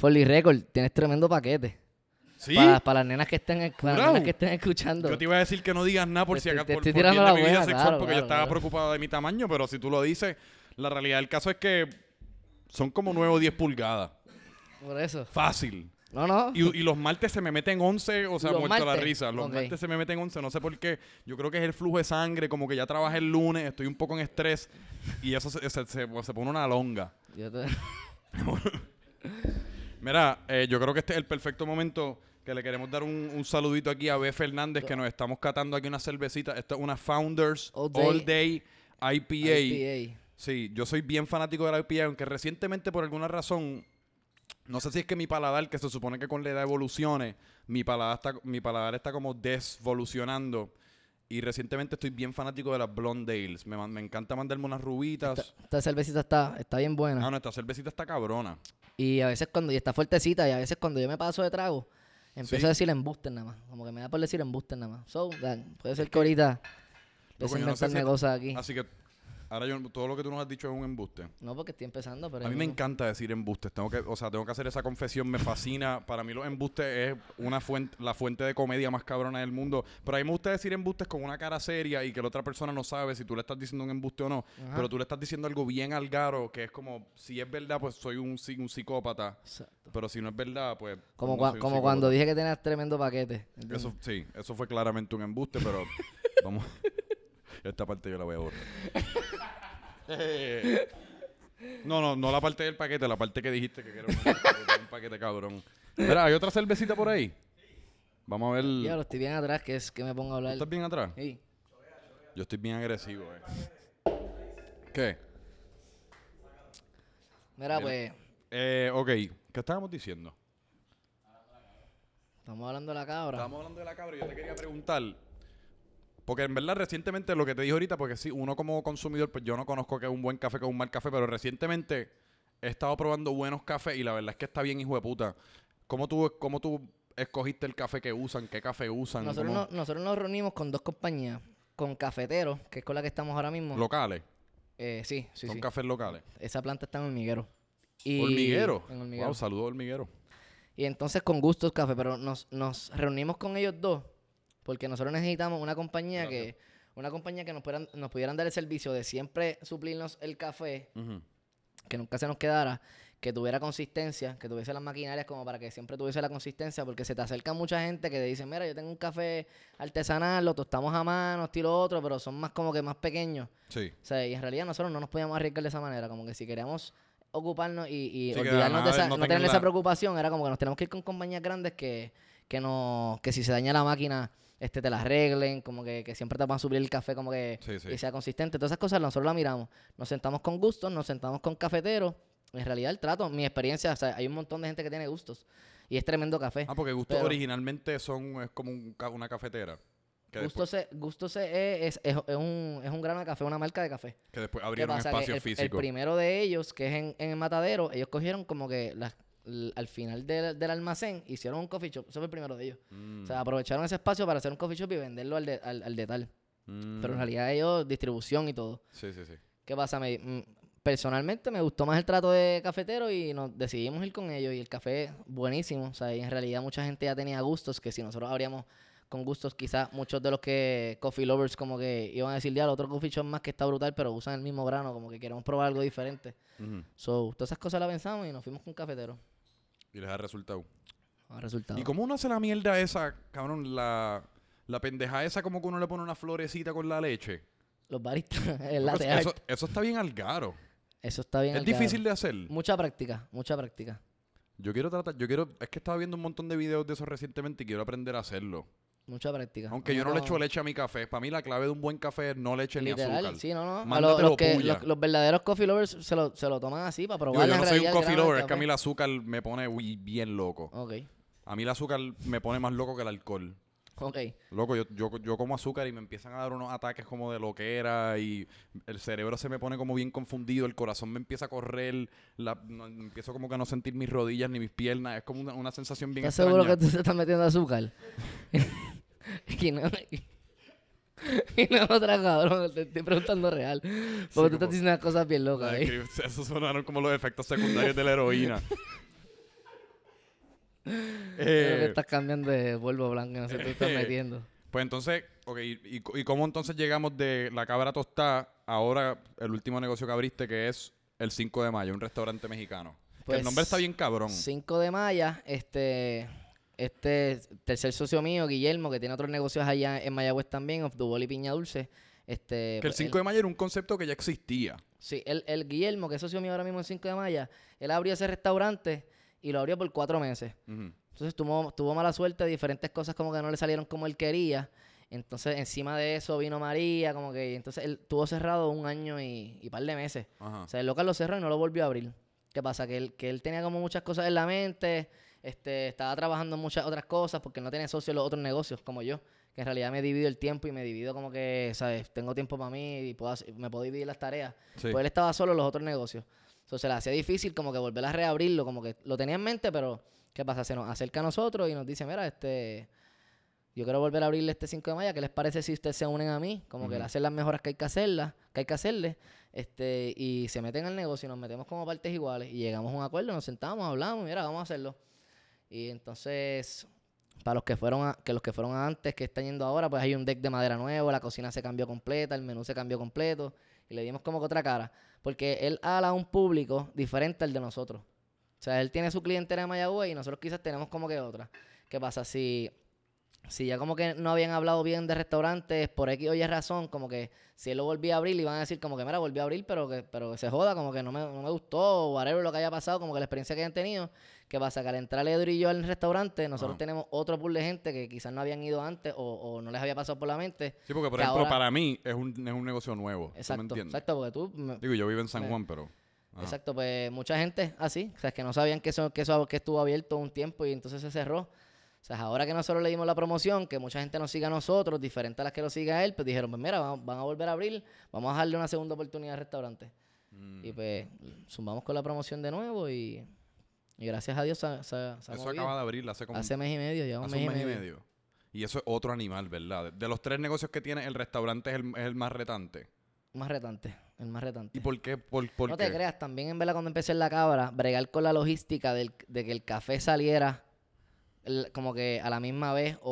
The record, tienes tremendo paquete. ¿Sí? Para, para las nenas que estén, para las Jurado. nenas que estén escuchando. Yo te iba a decir que no digas nada por Te si acaso te por, por de la mi vida buena, sexual claro, porque claro, yo estaba claro. preocupado de mi tamaño, pero si tú lo dices, la realidad del caso es que son como 9 o 10 pulgadas. Por eso. Fácil. No, no. Y, y los martes se me meten 11, o sea, ¿Los muerto la martes? risa. Los Ok. martes se me meten 11, no sé por qué. Yo creo que es el flujo de sangre, como que ya trabajé el lunes, estoy un poco en estrés y eso se, se- se- se pone una longa. Yo te- Mira, eh, yo creo que este es el perfecto momento que le queremos dar un, un saludito aquí a B. Fernández, que nos estamos catando aquí una cervecita. Esta es una Founders All All Day- IPA. IPA. Sí, yo soy bien fanático de la IPA, aunque recientemente por alguna razón, no sé si es que mi paladar, que se supone que con la edad evolucione, mi paladar está, mi paladar está como desvolucionando. Y recientemente estoy bien fanático de las Blonde Ales. Me, me encanta mandarme unas rubitas. Esta, esta cervecita está, está bien buena. Ah, no, esta cervecita está cabrona. Y a veces cuando, y está fuertecita, y a veces cuando yo me paso de trago, empiezo Sí. a decir embuste nada más. Como que me da por decir embuste nada más. So, that- puede ser que ahorita a yo no sé si- negocios aquí. Así que ahora yo, todo lo que tú nos has dicho es un embuste. No, porque estoy empezando, pero... A mí me encanta decir embustes. Tengo que, o sea, tengo que hacer esa confesión. Me fascina. Para mí los embustes es una fuente, la fuente de comedia más cabrona del mundo. Pero a mí me gusta decir embustes con una cara seria y que la otra persona no sabe si tú le estás diciendo un embuste o no. Ajá. Pero tú le estás diciendo algo bien algaro, que es como, si es verdad, pues soy un, psi- un psicópata. Exacto. Pero si no es verdad, pues... Como, cua- cuando dije que tenías tremendo paquete. ¿entiendes? Eso, sí, eso fue claramente un embuste, pero vamos. Esta parte yo la voy a borrar. No, no, no la parte del paquete, la parte que dijiste que era un, que era un paquete cabrón. Mira, ¿hay otra cervecita por ahí? Vamos a ver. Ya, lo estoy bien atrás, que es que me pongo a ¿Tú hablar. estás bien atrás? Sí. Yo estoy bien agresivo, eh. ¿Qué? Mira, Mira. pues, Eh, ok, ¿qué estábamos diciendo? estamos hablando de la cabra. Estábamos hablando de la cabra y yo te quería preguntar. Porque en verdad, recientemente, lo que te dije ahorita, porque sí, uno como consumidor, pues yo no conozco que es un buen café, que es un mal café, pero recientemente he estado probando buenos cafés y la verdad es que está bien, hijo de puta. ¿Cómo tú, cómo tú escogiste el café que usan? ¿Qué café usan? Nosotros, ¿Cómo- no- nosotros nos reunimos con dos compañías. Con Cafetero, que es con la que estamos ahora mismo. Locales. Eh, sí, sí, Son sí. cafés locales. Esa planta está en hormiguero. Y- ¿Hormiguero? En hormiguero. Wow, saludos hormiguero. Y entonces con Gustos Café, pero nos, nos reunimos con ellos dos porque nosotros necesitamos una compañía que una compañía que nos pudieran, nos pudieran dar el servicio de siempre suplirnos el café, que nunca se nos quedara, que tuviera consistencia, que tuviese las maquinarias como para que siempre tuviese la consistencia, porque se te acerca mucha gente que te dice, mira, yo tengo un café artesanal, lo tostamos a mano, estilo otro, pero son más como que más pequeños. Sí. O sea, y en realidad nosotros no nos podíamos arriesgar de esa manera, como que si queríamos ocuparnos y, y Sí, que olvidarnos de esa, no tener esa preocupación, era como que nos tenemos que ir con compañías grandes que, que no, que si se daña la máquina, este te la arreglen, como que, que siempre te van a subir el café como que Sí, sí. y sea consistente. Todas esas cosas nosotros las miramos. Nos sentamos con gustos, nos sentamos con cafeteros. En realidad el trato, mi experiencia, o sea, hay un montón de gente que tiene gustos. Y es tremendo café. Ah, porque gustos Pero- originalmente son, es como un una cafetera. Gusto después, se, Gusto se es, es, es un, es un grano de café, una marca de café. que después ¿Qué abrieron espacio el, el físico. primero de ellos, que es en, en el matadero, ellos cogieron como que las- al final del, del almacén hicieron un coffee shop. Eso fue el primero de ellos. Mm, O sea, aprovecharon ese espacio para hacer un coffee shop y venderlo al, de- al, al detal. mm. Pero en realidad ellos, distribución y todo. Sí, sí, sí. ¿Qué pasa? Me, mm, personalmente me gustó más el trato de cafetero y nos decidimos ir con ellos. Y el café, buenísimo. O sea, y en realidad mucha gente ya tenía gustos que si nosotros abríamos con gustos, quizás muchos de los que coffee lovers como que iban a decir, ya, el otro coffee shop más que está brutal, pero usan el mismo grano, como que queremos probar algo diferente. Ujú. So, todas esas cosas las pensamos y nos fuimos con cafetero. Y les ha resultado. Ha resultado. ¿Y cómo uno hace la mierda esa, cabrón? La, la pendeja esa como que uno le pone una florecita con la leche. Los baristas, el latte eso, art. eso está bien algaro. Eso está bien. Es al caro. difícil de hacer. Mucha práctica, mucha práctica. Yo quiero tratar, yo quiero, es que estaba viendo un montón de videos de eso recientemente y quiero aprender a hacerlo. Mucha práctica. Aunque yo no le echo leche a mi café. Para mí la clave de un buen café es no leche ni azúcar. sí, no, no. Los, los que, los, los verdaderos coffee lovers se lo, se lo toman así para probar yo no soy un coffee lover, es que a mí el azúcar me pone uy, bien loco. Ok, A mí el azúcar me pone más loco que el alcohol. ok. Loco, yo, yo, yo como azúcar y me empiezan a dar unos ataques como de loquera y el cerebro se me pone como bien confundido, el corazón me empieza a correr, la, no- empiezo como que a no sentir mis rodillas ni mis piernas, es como una, una sensación bien ¿Estás seguro que extraña. tú te estás metiendo azúcar? y no... Y no otra cabrón, te estoy preguntando real. Porque tú estás diciendo unas cosas bien locas ahí. que Esos sonaron como los efectos secundarios de la heroína. Creo que Eh, estás cambiando de polvo blanco, no sé, tú estás eh, metiendo. Pues entonces, ok, y, cómo entonces llegamos de la cabra tostada ahora el último negocio que abriste que es el 5 de mayo, un restaurante mexicano? Pues, el nombre está bien cabrón. 5 de Maya, este, este tercer socio mío, Guillermo, que tiene otros negocios allá en Mayagüez también, of Dubol y Piña Dulce. Este, Que el pues, 5 de mayo era un concepto que ya existía. Sí, el, el Guillermo, que es socio mío ahora mismo en 5 de Maya, él abrió ese restaurante y lo abrió por cuatro meses. Entonces tuvo, tuvo mala suerte, diferentes cosas como que no le salieron como él quería. Entonces encima de eso vino María, como que entonces él tuvo cerrado un año y, y par de meses. Ajá. O sea, el local lo cerró y no lo volvió a abrir. ¿Qué pasa? Que él, que él tenía como muchas cosas en la mente, este, estaba trabajando en muchas otras cosas porque no tenía socios en los otros negocios como yo, que en realidad me divido el tiempo y me divido como que, ¿sabes? Tengo tiempo para mí y puedo hacer- me puedo dividir las tareas. Sí. Pues él estaba solo en los otros negocios. Entonces se le hacía difícil como que volver a reabrirlo, como que lo tenía en mente, pero ¿qué pasa? Se nos acerca a nosotros y nos dice, mira, este, yo quiero volver a abrirle este 5 de mayo, ¿qué les parece si ustedes se unen a mí? Como que le hacen las mejoras que hay que hacerlas, que hay que hacerle, este, y se meten al negocio y nos metemos como partes iguales y llegamos a un acuerdo, nos sentamos, hablamos, mira, vamos a hacerlo. Y entonces, para los que fueron a- que los que fueron antes, que están yendo ahora, pues hay un deck de madera nuevo, la cocina se cambió completa, el menú se cambió completo, y le dimos como que otra cara. Porque él ala a un público diferente al de nosotros. O sea, él tiene su clientela de Mayagüez y nosotros quizás tenemos como que otra. ¿Qué pasa? Si, si ya como que no habían hablado bien de restaurantes por X o Y razón, como que si él lo volvía a abrir, le iban a decir como que, mira, volvió a abrir, pero que, pero que se joda, como que no me, no me gustó, o whatever lo que haya pasado, como que la experiencia que hayan tenido. ¿Qué pasa? Que al entrar Edro y yo al restaurante, nosotros tenemos otro pool de gente que quizás no habían ido antes o, o no les había pasado por la mente. Sí, porque por que ejemplo, ahora- para mí es un, es un negocio nuevo. ¿tú me Exacto, entiendes? exacto, porque tú... me- Digo, yo vivo en San me- Juan, pero. ajá. Exacto, pues mucha gente así, o sea, que no sabían que eso, que eso que estuvo abierto un tiempo y entonces se cerró. O sea, ahora que nosotros le dimos la promoción, que mucha gente nos siga a nosotros, diferente a las que lo siga él, pues dijeron, pues mira, van, van a volver a abrir, vamos a darle una segunda oportunidad al restaurante. Mm. Y pues zumbamos con la promoción de nuevo y, y gracias a Dios se, se- Eso acaba de abrir hace como Hace mes y medio, ya un hace mes, un y medio. Y eso es otro animal, ¿verdad? De los tres negocios que tiene, el restaurante es el, es el más retante. Más retante, el más retante. ¿Y por qué? Por, por no qué? te creas, también en verdad cuando empecé en la cabra, bregar con la logística del- de que el café saliera como que a la misma vez o,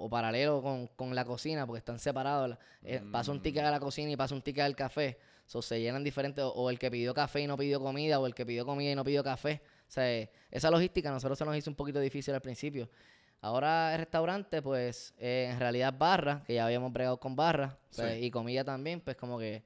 o- o paralelo con, con la cocina, porque están separados. eh, Pasa un ticket a la cocina y pasa un ticket al café. So, se llenan diferentes, o, o el que pidió café y no pidió comida, o el que pidió comida y no pidió café. O sea, eh, esa logística a nosotros se nos hizo un poquito difícil al principio. Ahora el restaurante, pues, eh, en realidad barra, que ya habíamos bregado con barra, y comida también, pues como que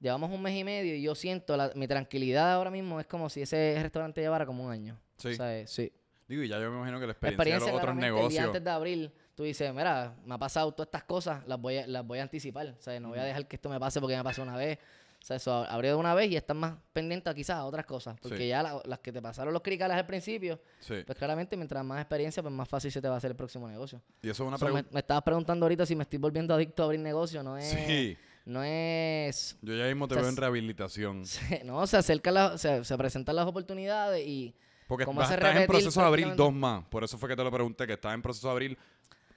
llevamos un mes y medio y yo siento, la- mi tranquilidad ahora mismo es como si ese restaurante llevara como un año. Sí. O sea, sí. Digo, y ya yo me imagino que la La experiencia, experiencia, de los otros claramente, el día negocios. antes de abril, tú dices, mira, me ha pasado todas estas cosas, las voy a, las voy a anticipar. O sea, no voy a dejar que esto me pase porque me pasó una vez. O sea, eso abrió de una vez y estás más pendiente quizás a otras cosas. Porque Sí. ya la- las que te pasaron los cricales al principio, Sí. pues claramente mientras más experiencia, pues más fácil se te va a hacer el próximo negocio. Y eso es una me, pregunta. me estabas preguntando ahorita si me estoy volviendo adicto a abrir negocio. No es... Sí. No es... Yo ya mismo te o sea, veo en rehabilitación. se- no, se acercan. Se, se presentan las oportunidades y... Porque ¿Cómo vas- hace estás en proceso de abrir dos más. Por eso fue que te lo pregunté, que estás en proceso de abrir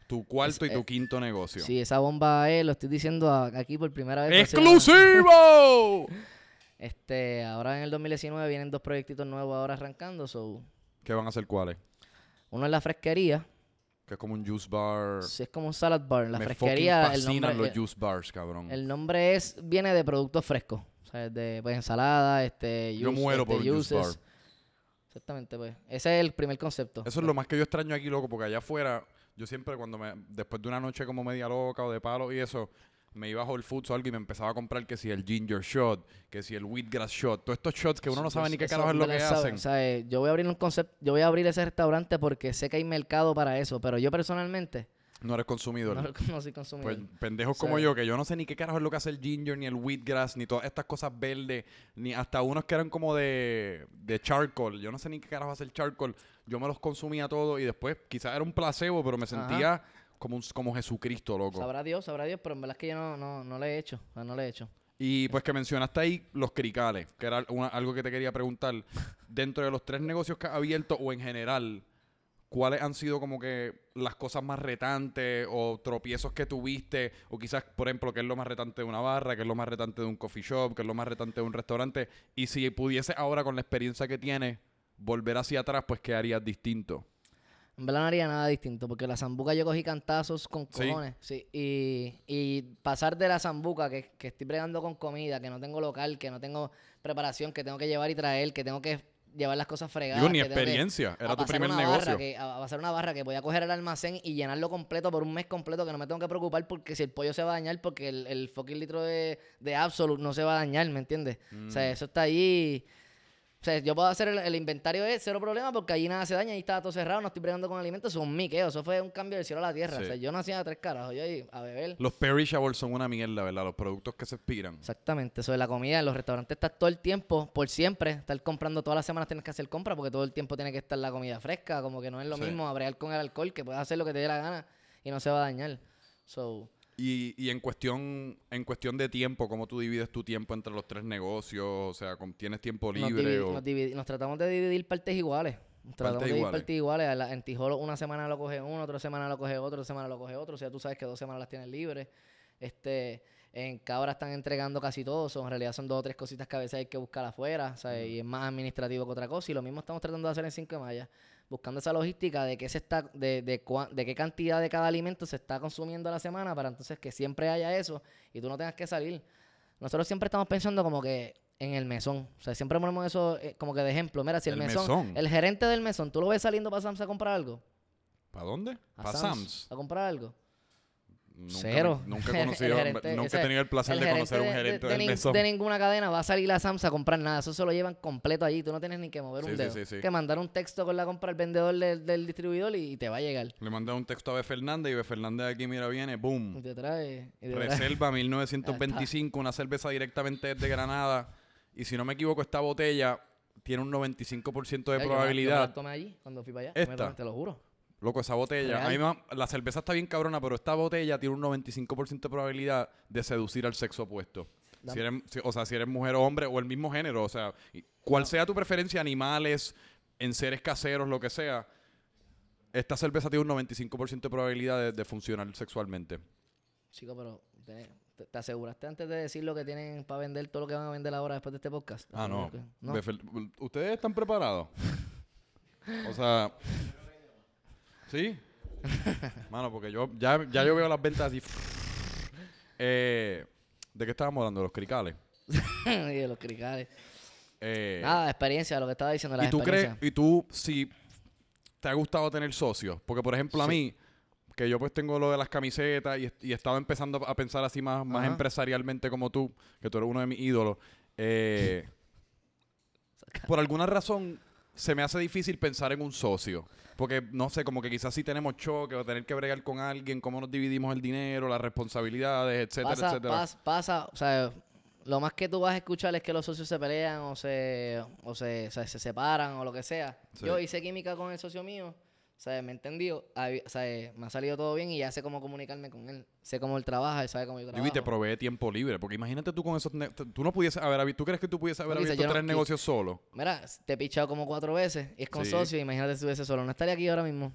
tu cuarto Es- y tu eh, quinto negocio. Sí, esa bomba es, lo estoy diciendo aquí por primera vez. ¡Exclusivo! Este, ahora en el 2019 vienen dos proyectitos nuevos ahora arrancando. So, ¿Qué van a hacer cuáles? uno es la fresquería. Que es como un juice bar. Sí, es como un salad bar. La Me fresquería, el nombre, los juice bars, cabrón. el nombre es, viene de productos frescos. O sea, de pues, ensalada, este, Yo juice, muero este, por un juice juices. Exactamente, pues. Ese es el primer concepto. Eso es lo más que yo extraño aquí, loco, porque allá afuera, yo siempre cuando me, después de una noche como media loca o de palo y eso, me iba a Whole Foods o algo y me empezaba a comprar que si el ginger shot, que si el wheatgrass shot, todos estos shots que uno no sabe ni qué carajo es lo que sabe. hacen. O sea, eh, yo voy a abrir un concepto, yo voy a abrir ese restaurante porque sé que hay mercado para eso, pero yo personalmente No eres consumidor. no, no soy consumidor. Pues pendejos O sea, como yo, que yo no sé ni qué carajo es lo que hace el ginger, ni el wheatgrass, ni todas estas cosas verdes, ni hasta unos que eran como de, de charcoal. Yo no sé ni qué carajo hace el charcoal. Yo me los consumía todo y después quizás era un placebo, pero me sentía como, un, como Jesucristo, loco. sabrá Dios, sabrá Dios, pero en verdad es que yo no, no, no le he hecho, no le he hecho. Y pues que mencionaste ahí los cricales, que era una- algo que te quería preguntar. Dentro de los tres negocios que has abierto o en general, ¿cuáles han sido como que las cosas más retantes o tropiezos que tuviste? O quizás, por ejemplo, qué es lo más retante de una barra, qué es lo más retante de un coffee shop, qué es lo más retante de un restaurante. Y si pudiese ahora con la experiencia que tienes volver hacia atrás, pues ¿qué harías distinto? En verdad no haría nada distinto, porque la zambuca yo cogí cantazos con Sí. cojones. Sí. Y, y pasar de la zambuca, que, que estoy bregando con comida, que no tengo local, que no tengo preparación, que tengo que llevar y traer, que tengo que llevar las cosas fregadas. Digo, ni experiencia, era tu primer negocio. Que, a pasar una barra que voy a coger el almacén y llenarlo completo por un mes completo, que no me tengo que preocupar porque si el pollo se va a dañar, porque el, el fucking litro de, de Absolute no se va a dañar, ¿me entiendes? O Mm. sea, eso está ahí. O sea, yo puedo hacer el, el inventario de cero problema porque allí nada se daña, ahí estaba todo cerrado, no estoy bregando con alimentos, eso es un miqueo, eso fue un cambio del cielo a la tierra. Sí. O sea, yo no hacía tres carajos, yo ahí a beber. Los perishables son una mierda, ¿verdad? Los productos que se expiran. Exactamente, eso de la comida en los restaurantes estás todo el tiempo, por siempre, estar comprando todas las semanas tienes que hacer compra porque todo el tiempo tiene que estar la comida fresca, como que no es lo Sí. mismo abrear con el alcohol, que puedes hacer lo que te dé la gana y no se va a dañar. So, Y, y en cuestión en cuestión de tiempo, ¿cómo tú divides tu tiempo entre los tres negocios? O sea, ¿con- ¿tienes tiempo libre? o- nos tratamos de dividir partes iguales. Nos tratamos de dividir partes iguales. En Tijolo una semana lo coge uno, otra semana lo coge otro, otra semana lo coge otro. O sea, tú sabes que dos semanas las tienes libres. Este, en Cabra están entregando casi todo. so, en realidad son dos o tres cositas que a veces hay que buscar afuera. ¿sabes? Y es más administrativo que otra cosa. Y lo mismo estamos tratando de hacer en Cinco de Maya. Buscando esa logística de qué se está, de, de, cua- de qué cantidad de cada alimento se está consumiendo a la semana para entonces que siempre haya eso y tú no tengas que salir. Nosotros siempre estamos pensando como que en el mesón. O sea, siempre ponemos eso eh, como que de ejemplo. Mira, si el, El mesón, mesón. el gerente del mesón, ¿tú lo ves saliendo para Sam's a comprar algo? ¿Para dónde? ¿Para Sam's? ¿A comprar algo? Nunca Cero. me- nunca he conocido, gerente- nunca he tenido el placer el de conocer un de- de- gerente de, nin- de ninguna cadena va a salir a Sam's a comprar nada. Eso se lo llevan completo allí. Tú no tienes ni que mover Sí, un dedo. sí, sí. Que mandar un texto con la compra al vendedor del, del distribuidor y te va a llegar. Le mandé un texto a B. Fernández y B. Fernández aquí, mira, viene, Y boom. te trae. y te trae- Reserva 1925, una cerveza directamente desde Granada. Y si no me equivoco, esta botella tiene un 95% de Ya, yo me la- Yo me probabilidad. la tomé allí cuando fui para allá. La Esta. tomé, Te lo juro. Loco, esa botella. A mí me- la cerveza está bien cabrona, pero esta botella tiene un 95% de probabilidad de seducir al sexo opuesto. Si Dame. eres, si- o sea, si eres mujer o hombre o el mismo género. O sea, cual sea tu preferencia, animales, en seres caseros, lo que sea, esta cerveza tiene un 95% de probabilidad de, de funcionar sexualmente. Chico, pero te, te- te aseguraste antes de decir lo que tienen para vender, todo lo que van a vender ahora después de este podcast. Ah, no. ¿Ustedes están preparados? o sea... ¿Sí? Mano, porque yo ya, ya yo veo las ventas así... Eh, ¿De qué estábamos hablando? ¿De los cricales? y de los cricales. Eh, Nada, experiencia, lo que estaba diciendo, la ¿Y tú crees, y tú, si te ha gustado tener socios? Porque, por ejemplo, a Sí. mí, que yo pues tengo lo de las camisetas y, y estaba empezando a pensar así más, más Ajá. empresarialmente como tú, que tú eres uno de mis ídolos, eh, por alguna razón se me hace difícil pensar en un socio. Porque, no sé, como que quizás si tenemos choque o tener que bregar con alguien, cómo nos dividimos el dinero, las responsabilidades, etcétera, pasa, etcétera. pas- pasa, o sea, lo más que tú vas a escuchar es que los socios se pelean o se, o se, o sea, se separan o lo que sea. Sí. Yo hice química con el socio mío, sea, me entendió, hab- o sea, eh, me ha salido todo bien y ya sé cómo comunicarme con él. Sé cómo él trabaja, él sabe cómo yo trabajo. y te provee tiempo libre. Porque imagínate tú con esos... Tú no pudiese haber... ¿Tú crees que tú pudiese haber No, abierto no- tres qui- negocios solo? Mira, te he pichado como cuatro veces y es con Sí. socio, imagínate si estuviese solo. No estaría aquí ahora mismo.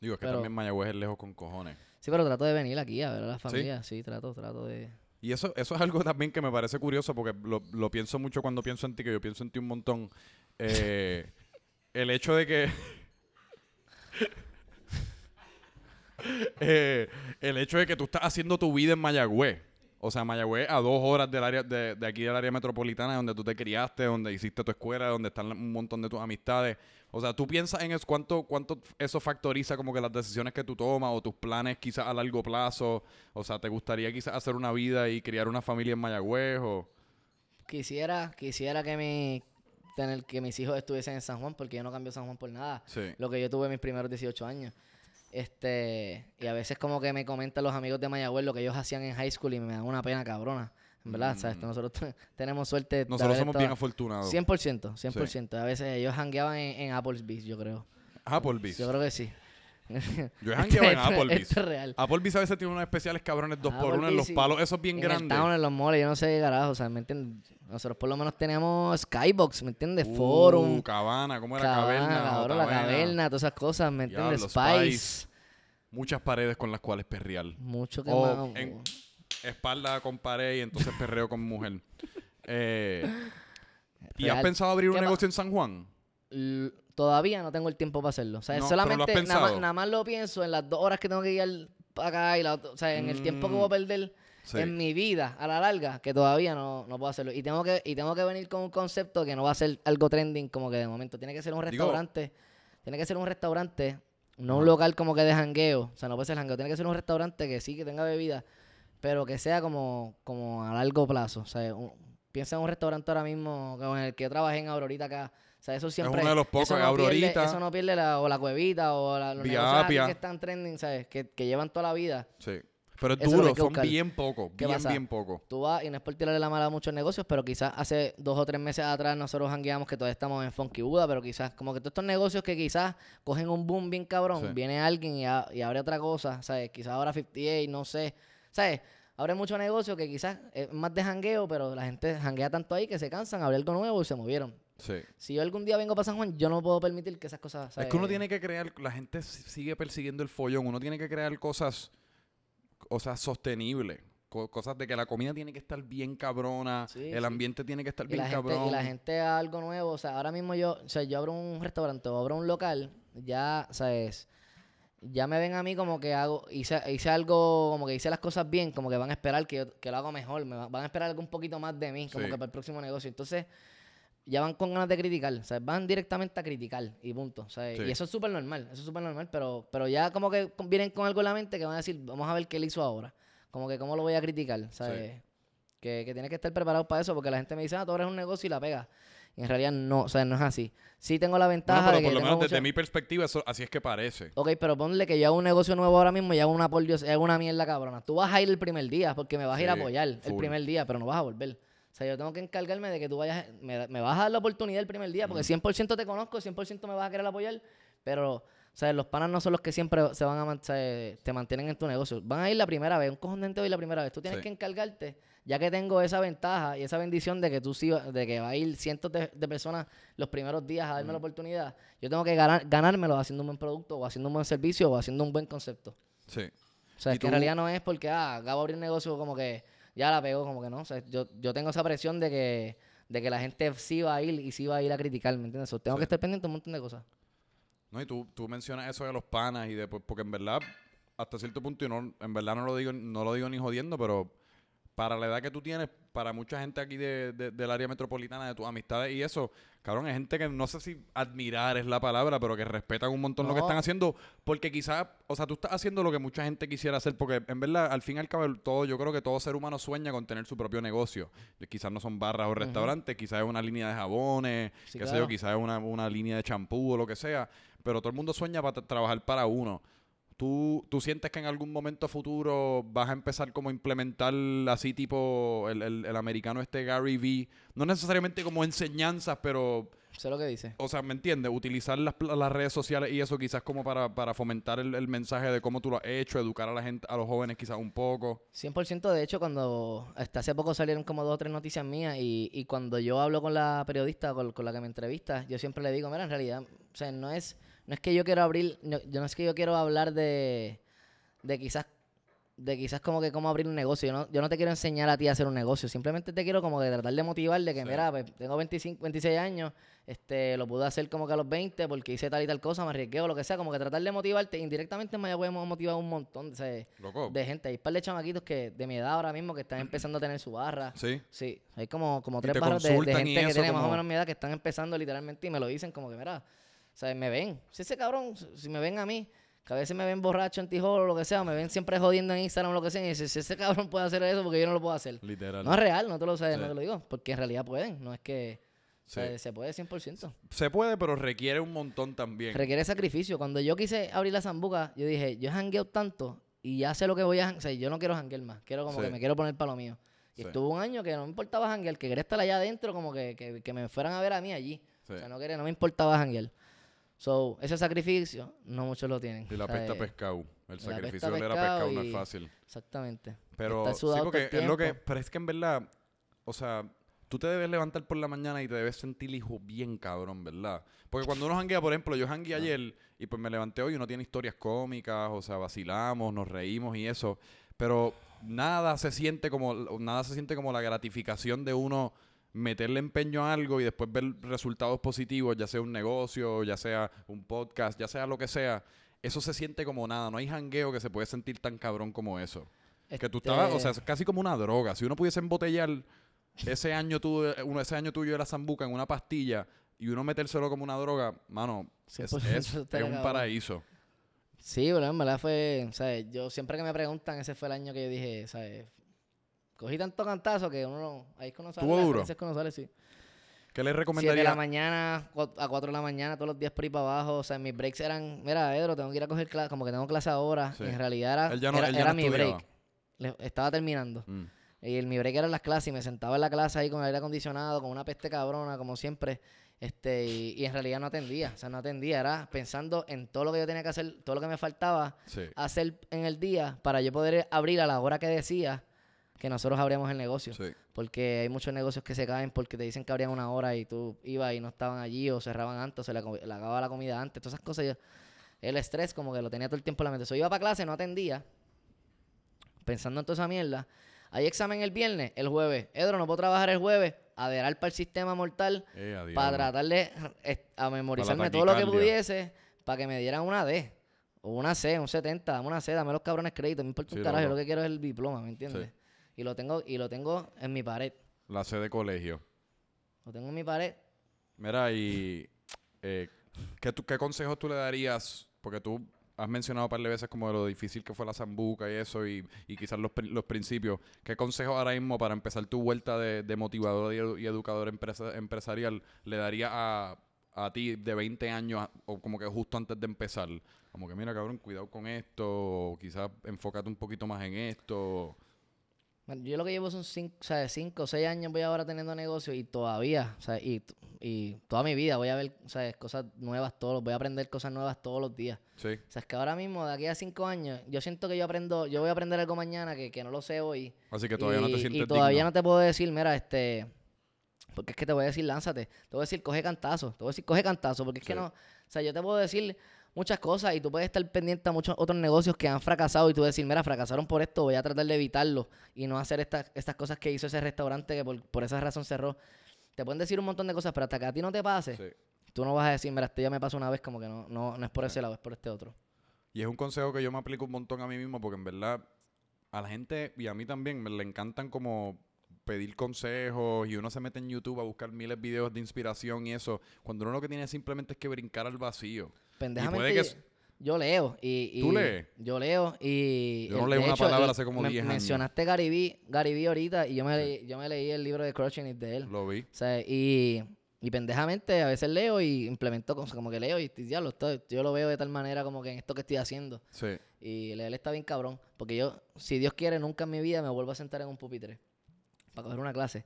Digo, es que Pero- también Mayagüez es lejos con cojones. Sí, pero trato de venir aquí a ver a la familia. Sí, trato, trato de... Y eso, eso es algo también que me parece curioso porque lo, lo pienso mucho cuando pienso en ti, que yo pienso en ti un montón. Eh, el hecho de que... Eh, el hecho de que tú estás haciendo tu vida en Mayagüez. O sea, Mayagüez a dos horas del área de, de aquí del área metropolitana, donde tú te criaste, donde hiciste tu escuela, donde están un montón de tus amistades. O sea, tú piensas en eso, cuánto, cuánto eso factoriza como que las decisiones que tú tomas o tus planes quizás a largo plazo. O sea, ¿te gustaría quizás hacer una vida y criar una familia en Mayagüez o...? Quisiera, quisiera que mi tener que mis hijos estuviesen en San Juan, porque yo no cambio San Juan por nada. Sí. Lo que yo tuve mis primeros 18 años. Este, y a veces como que me comentan los amigos de Mayagüez lo que ellos hacían en high school y me da una pena cabrona. En verdad, ¿sabes? Mm. Nosotros te- tenemos suerte. de Nosotros somos bien afortunados. 100%, 100%. A veces ellos hangueaban en, en Applebee's, yo creo. Applebee's. Yo creo que sí. Yo he jangueado en Esto- Applebee's. Esto es real. Applebee's a veces tiene unos especiales cabrones dos por uno en los y- palos, esos bien en el grandes. town, en los malls, yo no sé qué carajo, o sea, ¿me entiendes? Nosotros por lo menos tenemos Skybox, ¿me entiendes? Uh, Forum, Cabana, ¿cómo era? Caverna, Caverna. cabrón, la caverna, todas esas cosas, ¿me entiendes? Spice. Spice. Muchas paredes con las cuales perrear. Mucho que O más. en espalda con pared y entonces perreo con mujer. Eh, ¿Y has Real. pensado abrir un ¿Qué pa- negocio en San Juan? L- Todavía no tengo el tiempo para hacerlo. O sea, No, solamente nada más, pensado. nada más lo pienso en las dos horas que tengo que ir para acá y la o sea, en el tiempo que voy a Mm, perder Sí. en mi vida a la larga, que todavía no, no puedo hacerlo. Y tengo que y tengo que venir con un concepto que no va a ser algo trending como que de momento. Tiene que ser un Digo- restaurante. tiene que ser un restaurante, no un local como que de jangueo. O sea, no puede ser jangueo. Tiene que ser un restaurante que sí, que tenga bebida, pero que sea como, como a largo plazo. O sea, un- piensa en un restaurante ahora mismo como en el que yo trabajé en Aurorita acá. O sea, eso siempre... uno de los pocos, eso no pierde- Aurorita. eso no pierde la, o la cuevita o la, los negocios que están trending, ¿sabes? Que, que llevan toda la vida. Sí. Pero es Eso es duro, son bien pocos, ¿Qué bien, pasa? bien pocos. Tú vas, y no es por tirarle la mala a muchos negocios, pero quizás hace dos o tres meses atrás nosotros hangueamos que todavía estamos en Funky Buda, pero quizás, como que todos estos negocios que quizás cogen un boom bien cabrón, Sí. viene alguien y, a- y abre otra cosa, ¿sabes? Quizás ahora 58, no sé, ¿sabes? Abre muchos negocios que quizás es más de jangueo, pero la gente janguea tanto ahí que se cansan, abre algo nuevo y se movieron. Sí. Si yo algún día vengo para San Juan, yo no puedo permitir que esas cosas, Es ¿sabes? que uno tiene que crear, la gente sigue persiguiendo el follón, uno tiene que crear cosas, cosas sostenibles, co- cosas de que la comida tiene que estar bien cabrona, Sí, el sí. ambiente tiene que estar y bien gente, cabrón. y la gente haga algo nuevo. O sea, ahora mismo yo, o sea, yo abro un restaurante o abro un local, ya, ¿sabes? Ya me ven a mí como que hago, hice, hice algo, como que hice las cosas bien, como que van a esperar que yo que lo hago mejor, me va- van a esperar algo un poquito más de mí, como Sí. que para el próximo negocio. Entonces, ya van con ganas de criticar, o sea, van directamente a criticar y punto. o sea, Sí. Y eso es súper normal, eso es súper normal, pero, pero ya como que vienen con algo en la mente que van a decir, vamos a ver qué él hizo ahora, como que cómo lo voy a criticar, ¿sabes? Que, que tienes que estar preparado para eso, porque la gente me dice, ah, tú abres un negocio y la pega. Y en realidad no, o sea, no es así. Sí tengo la Bueno, ventaja pero de que por lo menos desde mi perspectiva, eso, así es que parece. Ok, pero ponle que yo hago un negocio nuevo ahora mismo y hago una por Dios, hago una mierda cabrona. Tú vas a ir el primer día porque me vas a ir a Sí, apoyar el full. primer día, pero no vas a volver. O sea, yo tengo que encargarme de que tú vayas, me, me vas a dar la oportunidad el primer día, porque 100% te conozco, 100% me vas a querer apoyar, pero, o sea, los panas no son los que siempre se van a man- se- te mantienen en tu negocio. Van a ir la primera vez, un cojón de gente ir la primera vez. Tú tienes Sí. que encargarte, ya que tengo esa ventaja y esa bendición de que tú sí, de que va a ir cientos de, de personas los primeros días a darme la oportunidad. Yo tengo que ganar, ganármelo haciendo un buen producto, o haciendo un buen servicio, o haciendo un buen concepto. Sí. O sea, ¿Y es que en realidad no es porque, ah, acabo de abrir un negocio como que ya la pegó, como que no. O sea, yo, yo tengo esa presión de que, de que la gente sí va a ir y sí va a ir a criticar, ¿me entiendes? So, tengo Sí. que estar pendiente de un montón de cosas. No, y tú, tú mencionas eso de los panas y después, porque en verdad, hasta cierto punto, y no, en verdad no lo digo, no lo digo ni jodiendo, pero para la edad que tú tienes, para mucha gente aquí de, de- del área metropolitana, de tus amistades y eso, cabrón, hay gente que no sé si admirar es la palabra, pero que respetan un montón lo que están haciendo, porque quizás, o sea, tú estás haciendo lo que mucha gente quisiera hacer, porque en verdad, al fin y al cabo, todo, yo creo que todo ser humano sueña con tener su propio negocio. Quizás no son barras o restaurantes, quizás es una línea de jabones, Sí, qué sé yo, quizás es una, una línea de champú o lo que sea, pero todo el mundo sueña para trabajar para uno. ¿Tú, ¿Tú sientes que en algún momento futuro vas a empezar como a implementar así tipo el, el- el americano este Gary Vee? No necesariamente como enseñanzas, pero, Sé lo que dice. o sea, ¿me entiendes? Utilizar las, las redes sociales y eso quizás como para, para fomentar el, el mensaje de cómo tú lo has hecho, educar a la gente, a los jóvenes quizás un poco. 100% de hecho, cuando hasta hace poco salieron como dos o tres noticias mías y, y cuando yo hablo con la periodista con, con la que me entrevista, yo siempre le digo, mira, en realidad, o sea, no es, no es que yo quiero abrir, no, yo no es que yo quiero hablar de, de quizás de quizás como que cómo abrir un negocio. Yo no, yo no te quiero enseñar a ti a hacer un negocio, simplemente te quiero como que tratar de motivar de que, Sí. mira, pues, tengo 25, 26 años, este, lo pude hacer como que a los 20 porque hice tal y tal cosa, me arriesgué o lo que sea, como que tratar de motivarte. Indirectamente en Mayagüez hemos motivado un montón de, Loco. de gente. Hay un par de chamaquitos que de mi edad ahora mismo que están empezando a tener su barra. Sí. Sí, hay como, como tres barras de, gente que tiene más o menos mi edad que están empezando literalmente y me lo dicen como que, mira, sea, me ven. Si ese cabrón, si me ven a mí, que a veces me ven borracho en Tijolo o lo que sea, me ven siempre jodiendo en Instagram o lo que sea, y dicen, si ese cabrón puede hacer eso, porque yo no lo puedo hacer. Literal. No es real, no te lo Sí. no te lo digo, porque en realidad pueden, no es que o sea, Sí. se puede 100%. Se puede, pero requiere un montón también. Requiere sacrificio. Cuando yo quise abrir la zambuca, yo dije, yo he tanto y ya sé lo que voy a. O sea, yo no quiero janguear más. Quiero como Sí. que me quiero poner para lo mío. Y Sí. estuvo un año que no me importaba janguear, que quería estar allá adentro, como que, que, que me fueran a ver a mí allí. O sea, no, quería, no me importaba janguear. So, ese sacrificio, no muchos lo tienen. Y la pesta eh, pescado. El la sacrificio de oler a pescado no es fácil. Exactamente. Pero sí, porque es lo que. Pero es que en verdad, o sea, tú te debes levantar por la mañana y te debes sentir hijo bien cabrón, ¿verdad? Porque cuando uno janguea, por ejemplo, yo jangueé ayer y pues me levanté hoy y uno tiene historias cómicas, o sea, vacilamos, nos reímos y eso. Pero nada se siente como, nada se siente como la gratificación de uno meterle empeño a algo y después ver resultados positivos, ya sea un negocio, ya sea un podcast, ya sea lo que sea. Eso se siente como nada. No hay jangueo que se puede sentir tan cabrón como eso. Que tú estabas, o sea, Este, es casi como una droga. Si uno pudiese embotellar ese año, tu, uno, ese año tuyo de la zambuca en una pastilla y uno metérselo como una droga, mano, es, 100% es- es un paraíso. Sí, pero en verdad fue, ¿sabes? Yo siempre que me preguntan, ese fue el año que yo dije, ¿sabes? Cogí tanto cantazo que uno no, ahí es que uno sale. ¿Tuvo las duro? veces que uno sale, sí. ¿Qué le 7 de recomendaría? la mañana a 4 de la mañana, todos los días por ahí para abajo. O sea, mis breaks eran, mira, Edro, tengo que ir a coger clase, como que tengo clase ahora. Sí. Y en realidad era, Él ya no- era, él ya era no mi estudiaba. break. Le- estaba terminando. Mm, Y el, mi break era las clases y me sentaba en la clase ahí con el aire acondicionado, con una peste cabrona, como siempre. Este, y, y en realidad no atendía. O sea, no atendía. Era pensando en todo lo que yo tenía que hacer, todo lo que me faltaba sí. hacer en el día para yo poder abrir a la hora que decía que nosotros abríamos el negocio. Sí. Porque hay muchos negocios que se caen porque te dicen que abrían una hora y tú ibas y no estaban allí o cerraban antes o se le, acababa la comida antes. Todas esas cosas. Yo, el estrés como que lo tenía todo el tiempo en la mente. So, iba para clase, no atendía. Pensando en toda esa mierda. Hay examen el viernes, el jueves. Edro, no puedo trabajar el jueves. Aderar para el sistema mortal Eh, para tratar de a memorizarme todo lo que pudiese para que me dieran una D o una C, un 70, dame una C, dame los cabrones créditos, me importa un Sí, carajo, yo lo que quiero es el diploma, ¿me entiendes? Sí. Y lo tengo y lo tengo en mi pared. La sede de colegio. Lo tengo en mi pared. Mira, y eh, ¿qué, tú- ¿qué consejos tú le darías? Porque tú has mencionado un par de veces como de lo difícil que fue la zambuca y eso, y, y quizás los, los principios. ¿Qué consejos ahora mismo para empezar tu vuelta de, de motivador y, edu- y educador empresa- empresarial le daría a, a ti de 20 años a- o como que justo antes de empezar? Como que mira, cabrón, cuidado con esto, o quizás enfócate un poquito más en esto. Bueno, Yo lo que llevo son 5 o sea, cinco o 6 años voy ahora teniendo negocio y todavía, o sea, y, y toda mi vida voy a ver sea, cosas nuevas todos, voy a aprender cosas nuevas todos los días. Sí, O sea, es que ahora mismo, de aquí a 5 años, yo siento que yo aprendo, yo voy a aprender algo mañana que, que no lo sé hoy. así que todavía no te sientes y todavía digno. no te puedo decir, mira, este. Porque es que te voy a decir, lánzate. Te voy a decir, coge cantazo. Te voy a decir, coge cantazo. Porque es que no. O sea, yo te puedo decir muchas cosas y tú puedes estar pendiente a muchos otros negocios que han fracasado y tú decir, mira, fracasaron por esto, voy a tratar de evitarlo y no hacer estas, estas cosas que hizo ese restaurante que por, por esa razón cerró. Te pueden decir un montón de cosas, pero hasta que a ti no te pase, Sí. tú no vas a decir, mira, este ya me pasó una vez, como que no, no, no es por ese lado, es por este otro. Y es un consejo que yo me aplico un montón a mí mismo porque en verdad a la gente y a mí también me le encantan como pedir consejos y uno se mete en YouTube a buscar miles de videos de inspiración y eso, cuando uno lo que tiene simplemente es que brincar al vacío. Pendejamente, yo- leo y, y- ¿Tú lees? Yo leo y... Yo no el- leo una hecho, palabra hace como me- 10 años. Mencionaste Gary Vee ahorita y yo me, leí, yo me leí el libro de Crushing It de él. Lo vi. O sea, y, y pendejamente a veces leo y implemento cosas como que leo y diablo, esto- yo lo veo de tal manera como que en esto que estoy haciendo. Sí. Y leer está bien cabrón. Porque yo, si Dios quiere, nunca en mi vida me vuelvo a sentar en un pupitre para coger una clase.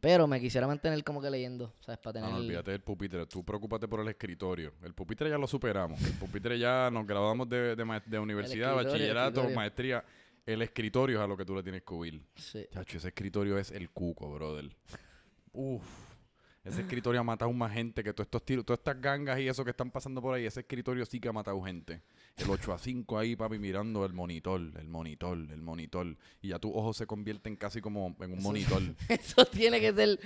Pero me quisiera mantener como que leyendo, ¿sabes? Para tener... no, olvídate del pupitre. Tú preocúpate por el escritorio. El pupitre ya lo superamos. El pupitre ya nos graduamos de, de, universidad, bachillerato, maestría. El escritorio es a lo que tú le tienes que huir. Sí. Chacho, ese escritorio es el cuco, brother. Uf. Ese escritorio ha matado más gente que todos estos tiros, todas estas gangas y eso que están pasando por ahí. Ese escritorio sí que ha matado gente. El 8 a 5 ahí, papi, mirando el monitor, el monitor, el monitor. Y ya tus ojos se convierten casi como en un monitor. Eso tiene que ser,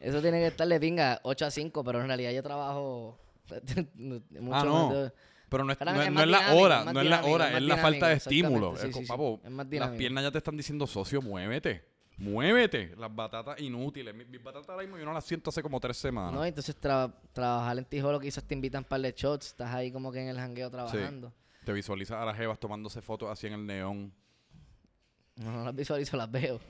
eso tiene que estar de pinga 8 a 5, pero en realidad yo trabajo mucho Ah, no. más de- Pero no es, Pero no es no la hora, es no es la hora, es la falta de estímulo. Es sí, sí, papo, sí. Las piernas ya te están diciendo, socio, muévete. Muévete. Las batatas inútiles. Mis, mis batatas ahora mismo yo no las siento hace como tres semanas. No, entonces tra- trabajar en Tijolo quizás te invitan un par de shots, estás ahí como que en el jangueo trabajando. Te visualizas a las jevas tomándose fotos así en el neón. No, no las visualizo, las veo.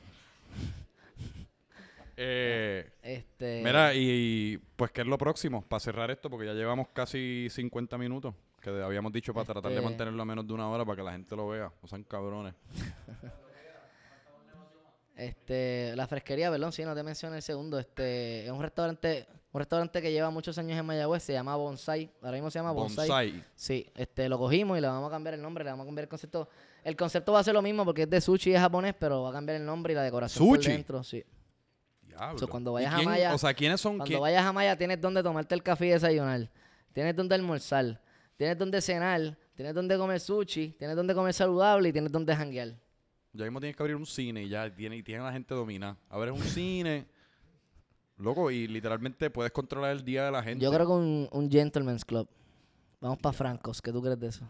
Eh, Este, Mira, y pues, ¿qué es lo próximo? Para cerrar esto, porque ya llevamos casi 50 minutos. Que habíamos dicho para tratar de Este- mantenerlo a menos de una hora para que la gente lo vea. O sean cabrones. Este, la fresquería, perdón, sí, no te mencioné el segundo. Este, es un restaurante, un restaurante que lleva muchos años en Mayagüez, se llama Bonsai. Ahora mismo se llama Bonsai. Bonsai. Sí, este, lo cogimos y le vamos a cambiar el nombre, le vamos a cambiar el concepto. El concepto va a ser lo mismo porque es de sushi y es japonés, pero va a cambiar el nombre y la decoración por ¿Sushi? dentro, sí. Diablo. So, cuando ¿Y vayas a Maya- O sea, ¿quiénes son? Cuando quién- vayas a Maya tienes donde tomarte el café y desayunar. Tienes donde almorzar. Tienes donde cenar. Tienes donde comer sushi. Tienes donde comer saludable y tienes donde janguear. Ya mismo tienes que abrir un cine y ya tiene, y tiene a la gente dominada. Abres un cine. Loco, y literalmente puedes controlar el día de la gente. Yo creo que un, un gentleman's club. Vamos para Francos. ¿Qué tú crees de eso?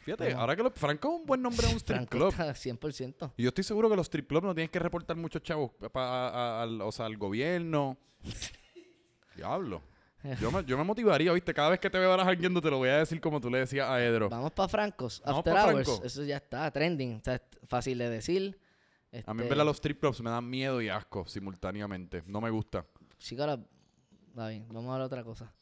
Fíjate, ahora que lo, Franco es un buen nombre de un strip Franco club. está 100%. Y yo estoy seguro que los strip clubs no tienes que reportar muchos chavos pa- a- a- al, o sea, al gobierno. Diablo. Yo me, yo me motivaría, ¿viste? Cada vez que te veo ahora jangueando te lo voy a decir como tú le decías a Edro. Vamos para Francos. Vamos After pa' hours. Franco. Eso ya está. Trending. O sea, es fácil de decir. A mí Este, en verdad los strip clubs me dan miedo y asco simultáneamente. No me gusta. Sí, ahora... Está bien. Vamos a ver otra cosa.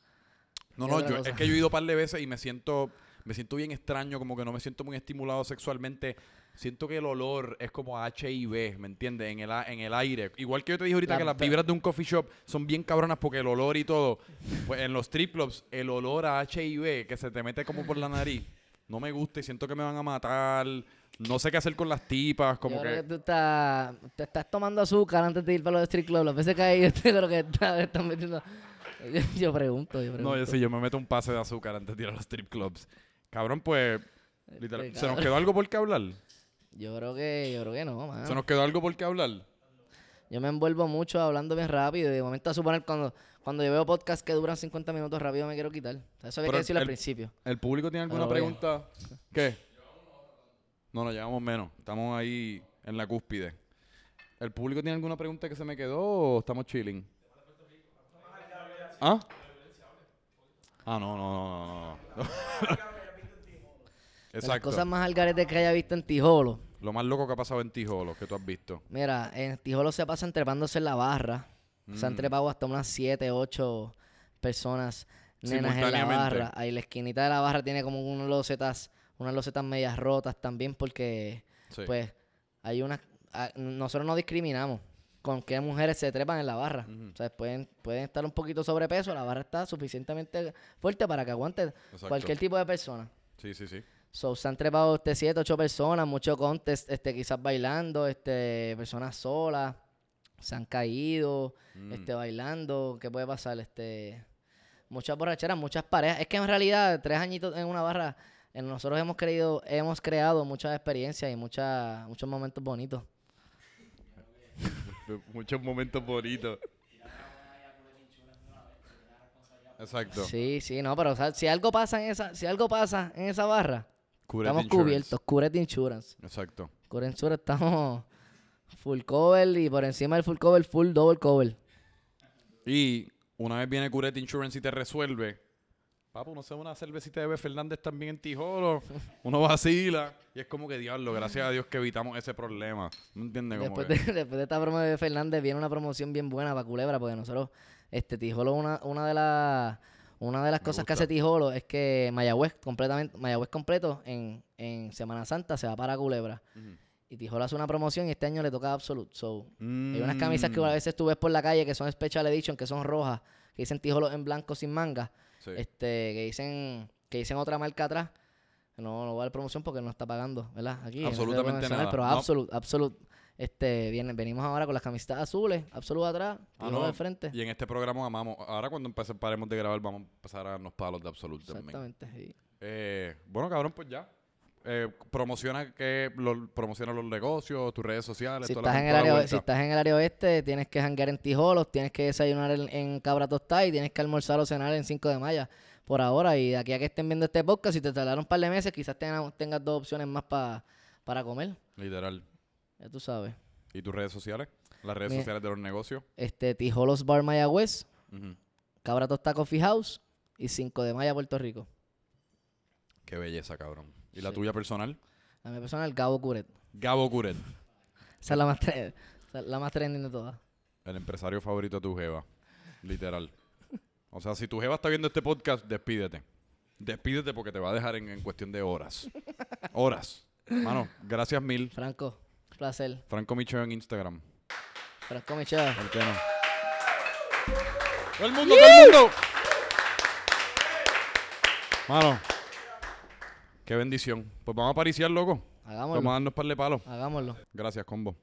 No, ¿Qué no, otra yo, cosa? es que yo he ido un par de veces y me siento, me siento bien extraño, como que no me siento muy estimulado sexualmente. Siento que el olor es como HIV, ¿me entiendes? En el, a- en el aire. Igual que yo te dije ahorita La que las vibras de un coffee shop son bien cabronas porque el olor y todo. Pues en los strip clubs, el olor a HIV que se te mete como por la nariz, no me gusta y siento que me van a matar. No sé qué hacer con las tipas, como yo que... creo que tú estás, te estás tomando azúcar antes de ir para los street club. Las veces que hay, yo creo que estás, estás metiendo... Yo, yo pregunto, yo pregunto. No, yo sí, yo me meto un pase de azúcar antes de ir a los strip clubs. Cabrón, pues... literal- Este, ¿Se nos cabrón. quedó algo por qué hablar? Yo creo que, yo creo que no, mano. ¿Se nos quedó algo por qué hablar? Yo me envuelvo mucho hablando bien rápido y de momento a suponer cuando, cuando yo veo podcasts que duran 50 minutos rápido me quiero quitar. Eso había que el- decirlo al principio. ¿El público tiene alguna pregunta? ¿Qué? No, no, llevamos menos. Estamos ahí en la cúspide. ¿El público tiene alguna pregunta que se me quedó o estamos chilling? ¿Ah? Ah, no, no, no, no, De las Exacto. cosas más algaretes que haya visto en Tijolo. Lo más loco que ha pasado en Tijolo, que tú has visto. Mira, en Tijolo se pasan trepándose en la barra. Se han Mm. trepado hasta unas 7, 8 personas, nenas en la barra. Ahí la esquinita de la barra tiene como unas losetas, unas losetas medias rotas también porque Sí. pues hay unas ah, nosotros no discriminamos con qué mujeres se trepan en la barra. O sea, pueden, pueden estar un poquito sobrepeso, la barra está suficientemente fuerte para que aguante Exacto. cualquier tipo de persona. Sí, sí, sí. So, se han trepado este, siete, ocho personas, mucho contest, este, quizás bailando, este, personas solas, se han caído, Mm. este, bailando, ¿qué puede pasar? Este, muchas borracheras, muchas parejas. Es que en realidad, tres añitos en una barra, nosotros hemos creído, hemos creado muchas experiencias y muchas, muchos momentos bonitos. Muchos momentos bonitos. Exacto. Sí, sí, no, pero o sea, si algo pasa en esa, si algo pasa en esa barra, Curate estamos Insurance. cubiertos, Curate Insurance. Exacto. Curate Insurance estamos full cover y por encima del full cover, full double cover. Y una vez viene Curete Insurance y te resuelve, papo, no sé, una cervecita de B. Fernández también en Tijolo, uno vacila. Y es como que, diablo, gracias a Dios que evitamos ese problema. ¿No entiendes? Como Después de, después de esta broma de Fernández viene una promoción bien buena para Culebra, porque nosotros, este Tijolo, una, una de las una de las Me cosas que hace Tijolo es que Mayagüez completamente, Mayagüez completo en, en Semana Santa se va para Culebra. Y Tijolo hace una promoción y este año le toca Absolute. So, hay unas Mm, camisas que a veces tú ves por la calle que son Special Edition, que son rojas, que dicen Tijolo en blanco sin manga, sí. este, que dicen, que dicen otra marca atrás. No, no va a dar promoción porque no está pagando, ¿verdad? Aquí no Absolutamente mencionar, nada. Pero No. Absolute, Absolute Este, viene, venimos ahora con las camisetas azules, Absoluto atrás, Ah, no, de frente. Y en este programa amamos. Ahora cuando empecemos, paremos de grabar, vamos a empezar a darnos palos de absoluto también. Exactamente. sí. Eh, bueno, cabrón, pues ya. Eh, promociona que lo- promociona los negocios, tus redes sociales, Si estás, en el área, si estás en el área oeste, tienes que janguear en Tijolos, tienes que desayunar en, en Cabra Tostada y tienes que almorzar o cenar en 5 de Maya por ahora. Y de aquí a que estén viendo este podcast, si te tardaron un par de meses, quizás tengas, tengas dos opciones más pa- para comer. Literal. Ya tú sabes. ¿Y tus redes sociales? Las redes sociales de los negocios. Este, Tijolos Bar Mayagüez, Ujú. Cabra Tostada Coffee House y 5 de Maya, Puerto Rico. Qué belleza, cabrón. ¿Y la tuya personal? La mi persona, el Gabo Curet. Gabo Curet, Esa es la más, la más trending de todas. el empresario favorito de tu jeva. Literal. O sea, si tu jeva está viendo este podcast, despídete. Despídete porque te va a dejar en, en cuestión de horas. Horas. Mano, gracias mil. Franco, placer. Franco Micho en Instagram. Franco Michel. ¿Por qué no? ¡Todo el mundo, todo el mundo! Mano, qué bendición. Pues vamos a pariciar, loco. Hagámoslo. Vamos a darnos par de palos. Hagámoslo. Gracias, combo.